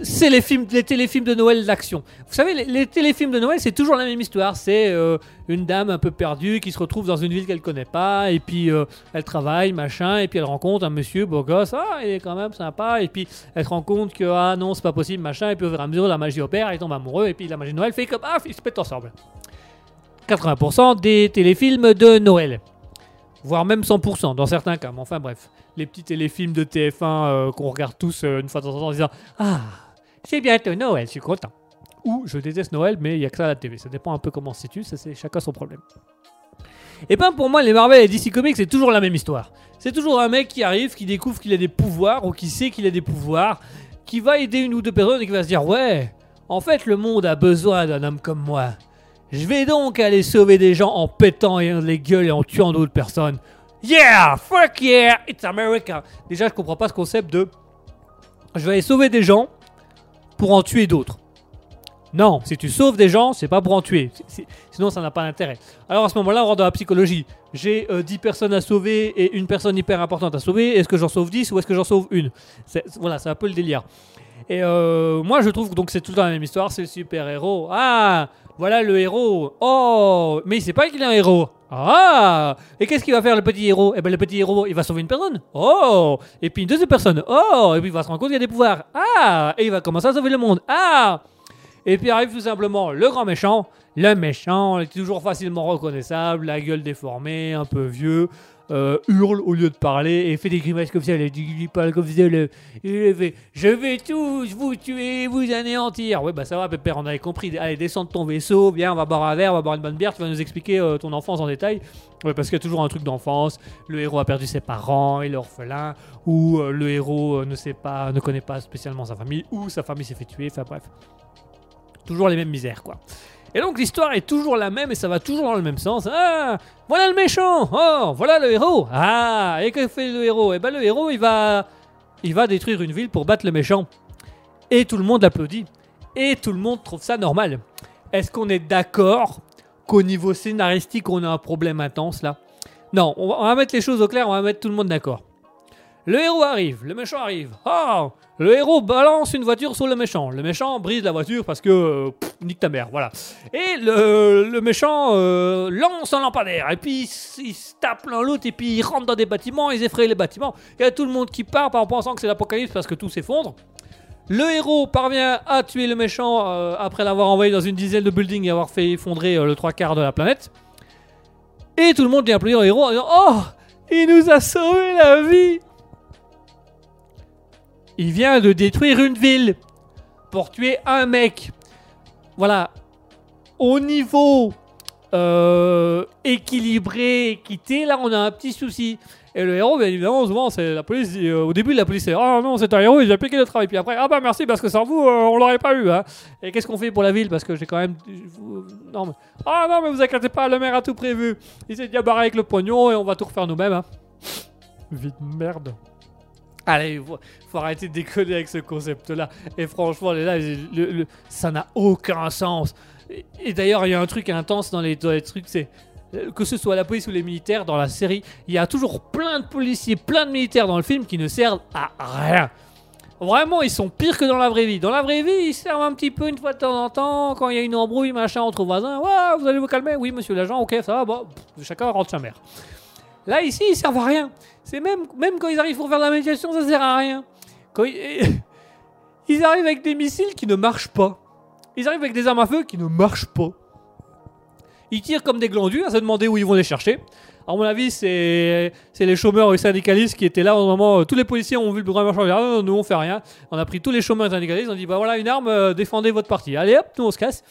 c'est les films, les téléfilms de Noël d'action. Vous savez, les, téléfilms de Noël, c'est toujours la même histoire. C'est euh, une dame un peu perdue qui se retrouve dans une ville qu'elle connaît pas, et puis euh, elle travaille, machin, et puis elle rencontre un monsieur beau gosse, ah, il est quand même sympa, et puis elle se rend compte que ah non, c'est pas possible, machin, et puis au fur et à mesure, la magie opère, elle tombe amoureux, et puis la magie de Noël fait comme ah, ils se pètent ensemble. 80% des téléfilms de Noël. Voire même 100% dans certains cas, mais enfin bref. Les petits téléfilms de TF1 euh, qu'on regarde tous euh, une fois de temps en temps en disant Ah, c'est bientôt Noël, je suis content. Ou je déteste Noël, mais il n'y a que ça à la TV. Ça dépend un peu comment on se situe, ça c'est chacun son problème. Et ben pour moi, les Marvel et DC Comics, c'est toujours la même histoire. C'est toujours un mec qui arrive, qui découvre qu'il a des pouvoirs, ou qui sait qu'il a des pouvoirs, qui va aider une ou deux personnes et qui va se dire Ouais, en fait, le monde a besoin d'un homme comme moi. Je vais donc aller sauver des gens en pétant les gueules et en tuant d'autres personnes. Yeah, fuck yeah, it's America. Déjà, je comprends pas ce concept de je vais aller sauver des gens pour en tuer d'autres. Non, si tu sauves des gens, c'est pas pour en tuer. Sinon, ça n'a pas d'intérêt. Alors à ce moment-là, on rentre dans la psychologie. J'ai euh, 10 personnes à sauver et une personne hyper importante à sauver. Est-ce que j'en sauve 10 ou est-ce que j'en sauve une? Voilà, c'est un peu le délire. Et euh, moi, je trouve que c'est tout temps la même histoire. C'est le super-héros. Ah, voilà le héros. Oh, mais il sait pas qu'il est un héros. Ah Et qu'est-ce qu'il va faire le petit héros? Eh ben le petit héros, il va sauver une personne. Oh Et puis une deuxième personne. Oh Et puis il va se rendre compte qu'il y a des pouvoirs. Ah Et il va commencer à sauver le monde. Ah Et puis arrive tout simplement le grand méchant. Le méchant, il est toujours facilement reconnaissable, la gueule déformée, un peu vieux, euh, hurle au lieu de parler et fait des grimaces comme ça. Il parle comme ça. il fait Je vais tous vous tuer, vous anéantir. Ouais, bah ça va, Pépère, on avait compris. Allez, descends de ton vaisseau, viens, on va boire un verre, on va boire une bonne bière. Tu vas nous expliquer euh, ton enfance en détail. Ouais, parce qu'il y a toujours un truc d'enfance. Le héros a perdu ses parents, il est orphelin, ou euh, le héros ne sait pas, ne connaît pas spécialement sa famille, ou sa famille s'est fait tuer. Enfin bref, toujours les mêmes misères, quoi. Et donc l'histoire est toujours la même et ça va toujours dans le même sens. Ah, voilà le méchant. Oh, voilà le héros. Ah, et que fait le héros? Eh ben le héros, il va, il va détruire une ville pour battre le méchant. Et tout le monde applaudit. Et tout le monde trouve ça normal. Est-ce qu'on est d'accord qu'au niveau scénaristique, on a un problème intense là? Non, on va, on va mettre les choses au clair, on va mettre tout le monde d'accord. Le héros arrive, le méchant arrive. Oh Le héros balance une voiture sur le méchant. Le méchant brise la voiture parce que. nique ta mère, voilà. Et le, méchant euh, lance un lampadaire. Et puis il, se tape l'un l'autre. Et puis il rentre dans des bâtiments, ils effraient les bâtiments. Il y a tout le monde qui part en pensant que c'est l'apocalypse parce que tout s'effondre. Le héros parvient à tuer le méchant euh, après l'avoir envoyé dans une dizaine de buildings et avoir fait effondrer euh, le trois quarts de la planète. Et tout le monde vient applaudir le héros en disant Oh Il nous a sauvé la vie Il vient de détruire une ville pour tuer un mec. Voilà. Au niveau euh, équilibré, équité, là on a un petit souci. Et le héros, bien évidemment, souvent, c'est la police. euh, au début, la police, c'est Ah non, c'est un héros, il a appliqué le travail. Puis après, Ah bah merci, parce que sans vous, euh, on l'aurait pas eu. Hein. Et qu'est-ce qu'on fait pour la ville? Parce que j'ai quand même. Non, mais. Ah non, mais vous inquiétez pas, le maire a tout prévu. Il s'est déjà barré avec le pognon et on va tout refaire nous-mêmes. Hein. Vie de merde. Allez, faut, faut arrêter de déconner avec ce concept-là. Et franchement, là, ça n'a aucun sens. Et, d'ailleurs, il y a un truc intense dans les, trucs, c'est euh, que ce soit la police ou les militaires dans la série, il y a toujours plein de policiers, plein de militaires dans le film qui ne servent à rien. Vraiment, ils sont pires que dans la vraie vie. Dans la vraie vie, ils servent un petit peu une fois de temps en temps, quand il y a une embrouille, machin, entre voisins. Ouais, vous allez vous calmer Oui, monsieur l'agent, ok, ça va, bon, chacun rentre sa mère. Là, ici, ils servent à rien. C'est même, même quand ils arrivent pour faire de la médiation, ça sert à rien. Quand ils, arrivent avec des missiles qui ne marchent pas. Ils arrivent avec des armes à feu qui ne marchent pas. Ils tirent comme des glandus à se demander où ils vont les chercher. À mon avis, c'est les chômeurs et syndicalistes qui étaient là au moment. où tous les policiers ont vu le programme marchand. non, nous on fait rien. On a pris tous les chômeurs et syndicalistes. On dit bah voilà une arme, euh, défendez votre parti. Allez hop, nous on se casse.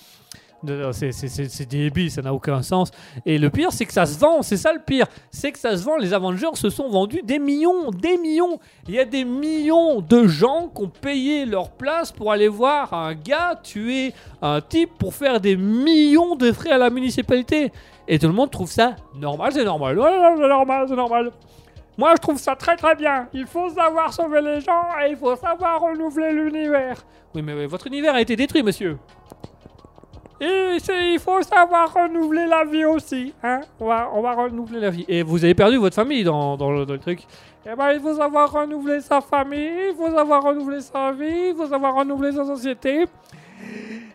Non, C'est débile, ça n'a aucun sens. Et le pire, c'est que ça se vend, c'est ça le pire. C'est que ça se vend, les Avengers se sont vendus des millions, des millions. Il y a des millions de gens qui ont payé leur place pour aller voir un gars tuer un type pour faire des millions de frais à la municipalité. Et tout le monde trouve ça normal, c'est normal. Ouais, c'est normal, c'est normal. Moi, je trouve ça très très bien. Il faut savoir sauver les gens et il faut savoir renouveler l'univers. Oui, mais votre univers a été détruit, monsieur. Il faut savoir renouveler la vie aussi, hein on va, on va renouveler la vie. Et vous avez perdu votre famille dans, dans le, truc. Eh ben, il faut savoir renouveler sa famille, il faut savoir renouveler sa vie, il faut savoir renouveler sa société.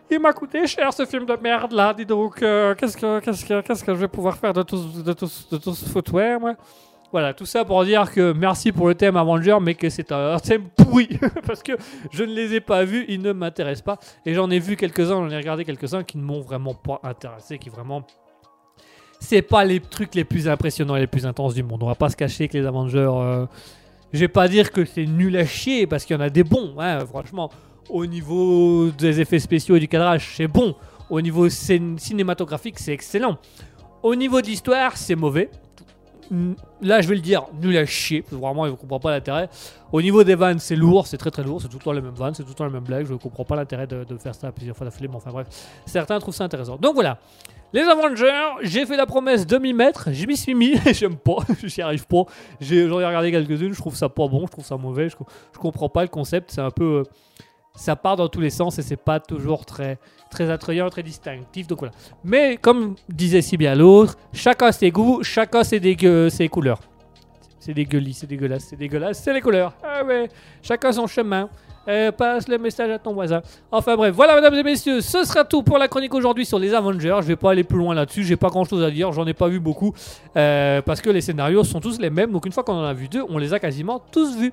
Il m'a coûté cher ce film de merde là, dis donc. euh, qu'est-ce, que, que, qu'est-ce que je vais pouvoir faire de tout, de tout, de tout ce footwear, moi? Voilà, tout ça pour dire que merci pour le thème Avenger, mais que c'est un, thème pourri. parce que je ne les ai pas vus, ils ne m'intéressent pas. Et j'en ai vu quelques-uns, j'en ai regardé quelques-uns qui ne m'ont vraiment pas intéressé, qui vraiment. C'est pas les trucs les plus impressionnants et les plus intenses du monde. On va pas se cacher que les Avengers. euh, Je vais pas dire que c'est nul à chier parce qu'il y en a des bons, hein, franchement. Au niveau des effets spéciaux et du cadrage, c'est bon. Au niveau cin- cinématographique, c'est excellent. Au niveau de l'histoire, c'est mauvais. Là, je vais le dire, nul à chier. Vraiment, je ne comprends pas l'intérêt. Au niveau des vannes, c'est lourd, c'est très très lourd. C'est tout le temps les mêmes vannes, c'est tout le temps les mêmes blagues. Je ne comprends pas l'intérêt de, faire ça plusieurs fois d'affilée. Mais enfin, bref. Certains trouvent ça intéressant. Donc voilà. Les Avengers, j'ai fait la promesse de m'y mettre, je m'y suis mis, j'aime pas, j'y arrive pas. J'en ai, regardé quelques-unes, je trouve ça pas bon, je trouve ça mauvais, je, je comprends pas le concept, c'est un peu. euh, ça part dans tous les sens et c'est pas toujours très, très attrayant, très distinctif. Donc voilà. Mais comme disait si bien l'autre, chacun ses goûts, chacun ses, dégueu- ses couleurs. C'est dégueulis, c'est dégueulasse, c'est dégueulasse, c'est les couleurs. Ah ouais, chacun son chemin. Euh, passe le message à ton voisin. Enfin bref, voilà mesdames et messieurs, ce sera tout pour la chronique aujourd'hui sur les Avengers. Je vais pas aller plus loin là-dessus, j'ai pas grand chose à dire, j'en ai pas vu beaucoup. euh, parce que les scénarios sont tous les mêmes, donc une fois qu'on en a vu deux, on les a quasiment tous vus.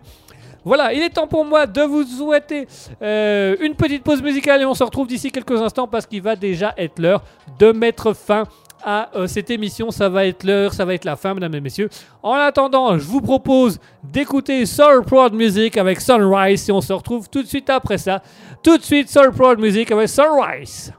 Voilà, il est temps pour moi de vous souhaiter euh, une petite pause musicale et on se retrouve d'ici quelques instants parce qu'il va déjà être l'heure de mettre fin à euh, cette émission. Ça va être l'heure, ça va être la fin, mesdames et messieurs. En attendant, je vous propose d'écouter Soul Prod Music avec Sunrise et on se retrouve tout de suite après ça. Tout de suite, Soul Prod Music avec Sunrise.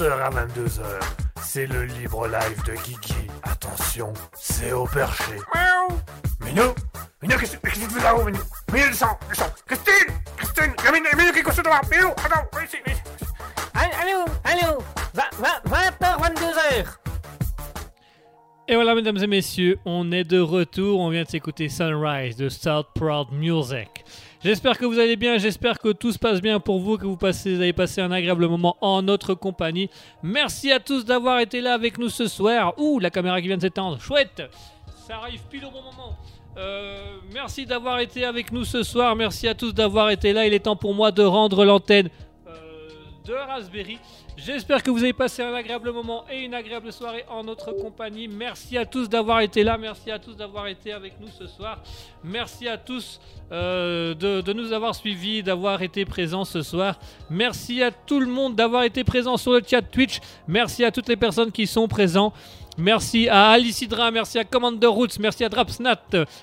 20h à 22h. C'est le libre live de Kiki. Attention, c'est au perché. Miaou Minou Minou, qu'est-ce qu'est-ce que tu fais là-haut, Minou? Minou, descends, descends Christine Christine Minou, Minou qui est couché devant Minou, attends, viens ici, viens ici. Allô, allô 20h, 22h Et voilà, mesdames et messieurs, on est de retour. On vient de s'écouter Sunrise de South Proud Music. J'espère que vous allez bien, j'espère que tout se passe bien pour vous, que vous, passez, avez passé un agréable moment en notre compagnie. Merci à tous d'avoir été là avec nous ce soir. Ouh, la caméra qui vient de s'étendre, chouette Ça arrive pile au bon moment. Euh, merci d'avoir été avec nous ce soir, merci à tous d'avoir été là. Il est temps pour moi de rendre l'antenne euh, de Raspberry. J'espère que vous avez passé un agréable moment et une agréable soirée en notre compagnie. Merci à tous d'avoir été là, merci à tous d'avoir été avec nous ce soir. Merci à tous euh, de, nous avoir suivis, d'avoir été présents ce soir. Merci à tout le monde d'avoir été présent sur le chat Twitch. Merci à toutes les personnes qui sont présentes. Merci à Alicidra, merci à Commander Roots, merci à Drapsnat,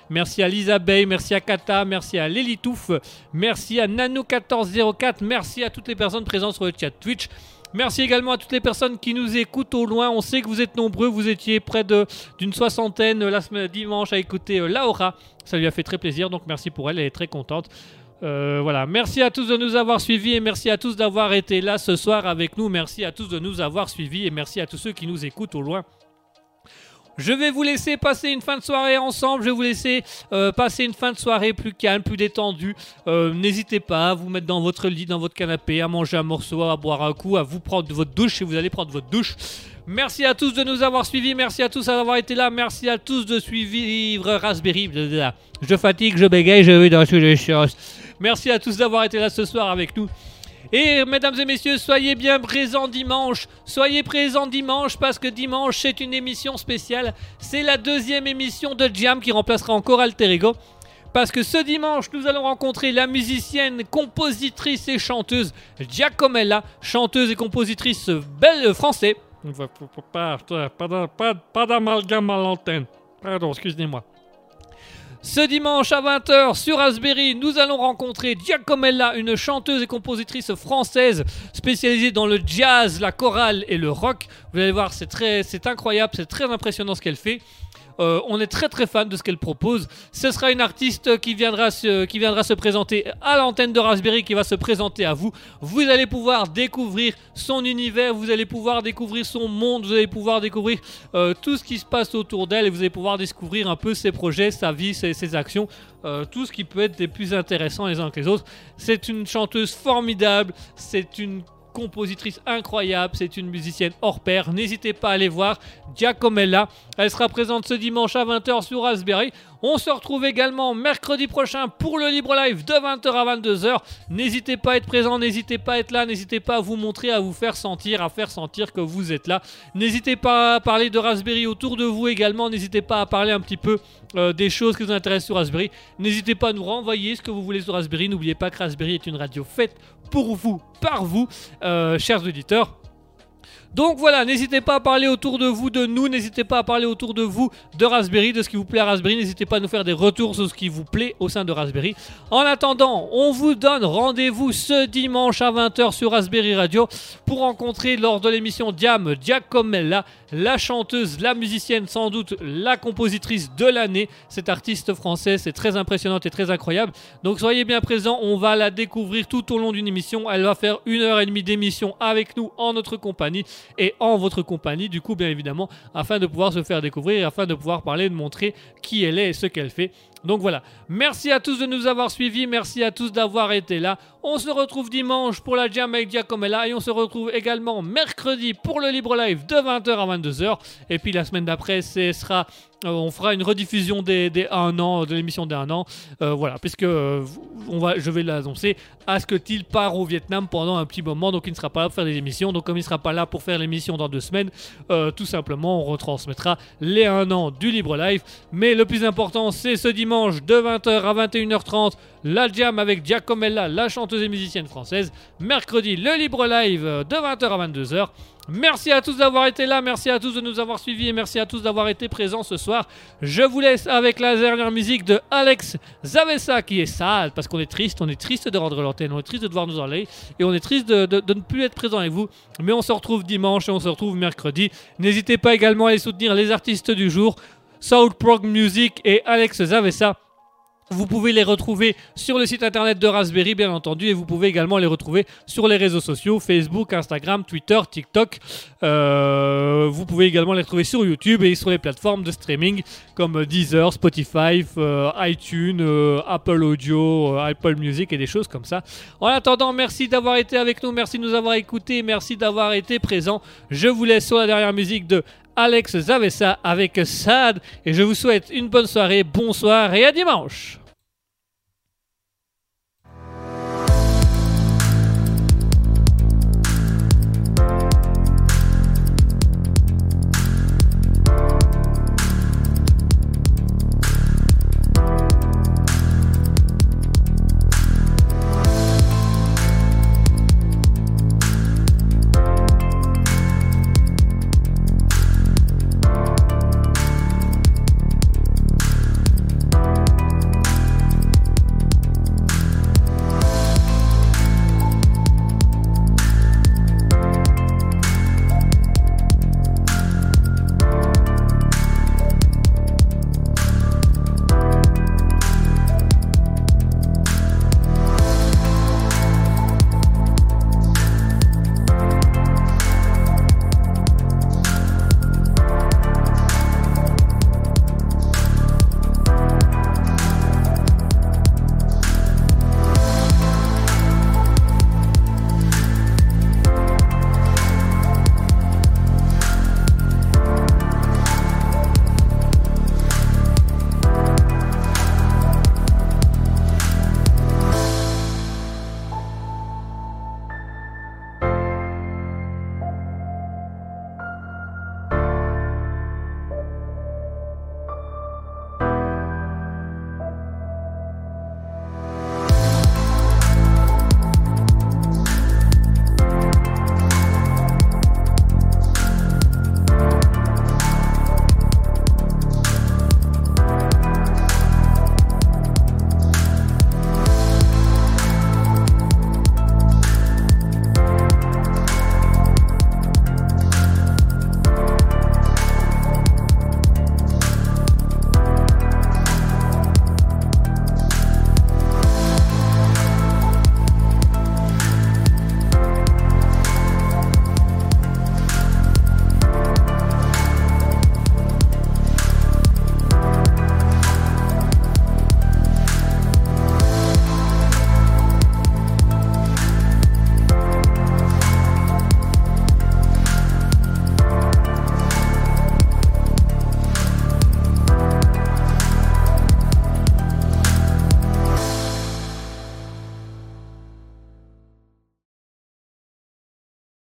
merci à Lisa Bay, merci à Kata, merci à Lelitouf, merci à Nano1404, merci à toutes les personnes présentes sur le chat Twitch. Merci également à toutes les personnes qui nous écoutent au loin. On sait que vous êtes nombreux. Vous étiez près d'une soixantaine euh, la semaine dimanche à écouter euh, Laura. Ça lui a fait très plaisir. Donc merci pour elle. Elle est très contente. Euh, voilà. Merci à tous de nous avoir suivis et merci à tous d'avoir été là ce soir avec nous. Merci à tous de nous avoir suivis et merci à tous ceux qui nous écoutent au loin. Je vais vous laisser passer une fin de soirée ensemble. Je vais vous laisser euh, passer une fin de soirée plus calme, plus détendue. Euh, N'hésitez pas à vous mettre dans votre lit, dans votre canapé, à manger un morceau, à boire un coup, à vous prendre votre douche si vous allez prendre votre douche. Merci à tous de nous avoir suivis. Merci à tous d'avoir été là. Merci à tous de suivre Raspberry. Je fatigue, je bégaye, je vais dans les choses. Merci à tous d'avoir été là ce soir avec nous. Et mesdames et messieurs, soyez bien présents dimanche. Soyez présents dimanche parce que dimanche c'est une émission spéciale. C'est la deuxième émission de Jam qui remplacera encore Alter Ego. Parce que ce dimanche, nous allons rencontrer la musicienne, compositrice et chanteuse Giacomella, chanteuse et compositrice belle français. Pas, pas, pas, pas d'amalgame à l'antenne. Pardon, excusez-moi. Ce dimanche à 20h sur Raspberry, nous allons rencontrer Giacomella, une chanteuse et compositrice française spécialisée dans le jazz, la chorale et le rock. Vous allez voir, c'est très, c'est incroyable, c'est très impressionnant ce qu'elle fait. Euh, on est très très fan de ce qu'elle propose. Ce sera une artiste qui viendra se, présenter à l'antenne de Raspberry, qui va se présenter à vous. Vous allez pouvoir découvrir son univers, vous allez pouvoir découvrir son monde, vous allez pouvoir découvrir euh, tout ce qui se passe autour d'elle et vous allez pouvoir découvrir un peu ses projets, sa vie, ses, ses actions, euh, tout ce qui peut être des plus intéressants les uns que les autres. C'est une chanteuse formidable, c'est une compositrice incroyable, c'est une musicienne hors pair. N'hésitez pas à aller voir Giacomella. Elle sera présente ce dimanche à 20h sur Raspberry. On se retrouve également mercredi prochain pour le Libre Live de 20h à 22h. N'hésitez pas à être présent, n'hésitez pas à être là, n'hésitez pas à vous montrer, à vous faire sentir, à faire sentir que vous êtes là. N'hésitez pas à parler de Raspberry autour de vous également. N'hésitez pas à parler un petit peu euh, des choses qui vous intéressent sur Raspberry. N'hésitez pas à nous renvoyer ce que vous voulez sur Raspberry. N'oubliez pas que Raspberry est une radio faite pour vous, par vous, euh, chers auditeurs. Donc voilà, n'hésitez pas à parler autour de vous de nous, n'hésitez pas à parler autour de vous de Raspberry, de ce qui vous plaît à Raspberry, n'hésitez pas à nous faire des retours sur ce qui vous plaît au sein de Raspberry. En attendant, on vous donne rendez-vous ce dimanche à 20h sur Raspberry Radio pour rencontrer lors de l'émission Diam Giacomella, la chanteuse, la musicienne, sans doute la compositrice de l'année. Cette artiste française, c'est très impressionnante et très incroyable. Donc soyez bien présents, on va la découvrir tout au long d'une émission. Elle va faire une heure et demie d'émission avec nous en notre compagnie et en votre compagnie, du coup, bien évidemment, afin de pouvoir se faire découvrir, afin de pouvoir parler, de montrer qui elle est et ce qu'elle fait. Donc voilà, merci à tous de nous avoir suivis, merci à tous d'avoir été là. On se retrouve dimanche pour la Jam avec Giacomella et on se retrouve également mercredi pour le Libre Live de 20h à 22h. Et puis la semaine d'après, sera euh, on fera une rediffusion des, des 1 an, de l'émission des 1 an. Euh, voilà, puisque euh, on va, je vais l'annoncer. Asketil part au Vietnam pendant un petit moment, donc il ne sera pas là pour faire des émissions. Donc comme il ne sera pas là pour faire l'émission dans deux semaines, tout simplement on retransmettra les 1 an du Libre Live. Mais le plus important, c'est ce dimanche de 20h à 21h30, la jam avec Giacomella, la chanteuse et musicienne française. Mercredi, le libre live de 20h à 22h. Merci à tous d'avoir été là, merci à tous de nous avoir suivis et merci à tous d'avoir été présents ce soir. Je vous laisse avec la dernière musique de Alex Zavessa qui est sale parce qu'on est triste, on est triste de rendre l'antenne, on est triste de devoir nous aller et on est triste de, de- de ne plus être présent avec vous. Mais on se retrouve dimanche et on se retrouve mercredi. N'hésitez pas également à aller soutenir les artistes du jour, South Music et Alex Zavessa. Vous pouvez les retrouver sur le site internet de Raspberry, bien entendu, et vous pouvez également les retrouver sur les réseaux sociaux Facebook, Instagram, Twitter, TikTok. Euh, vous pouvez également les retrouver sur YouTube et sur les plateformes de streaming comme Deezer, Spotify, euh, iTunes, euh, Apple Audio, Apple Music et des choses comme ça. En attendant, merci d'avoir été avec nous, merci de nous avoir écoutés, merci d'avoir été présents. Je vous laisse sur la dernière musique de Alex Zavessa avec Sad et je vous souhaite une bonne soirée, bonsoir et à dimanche.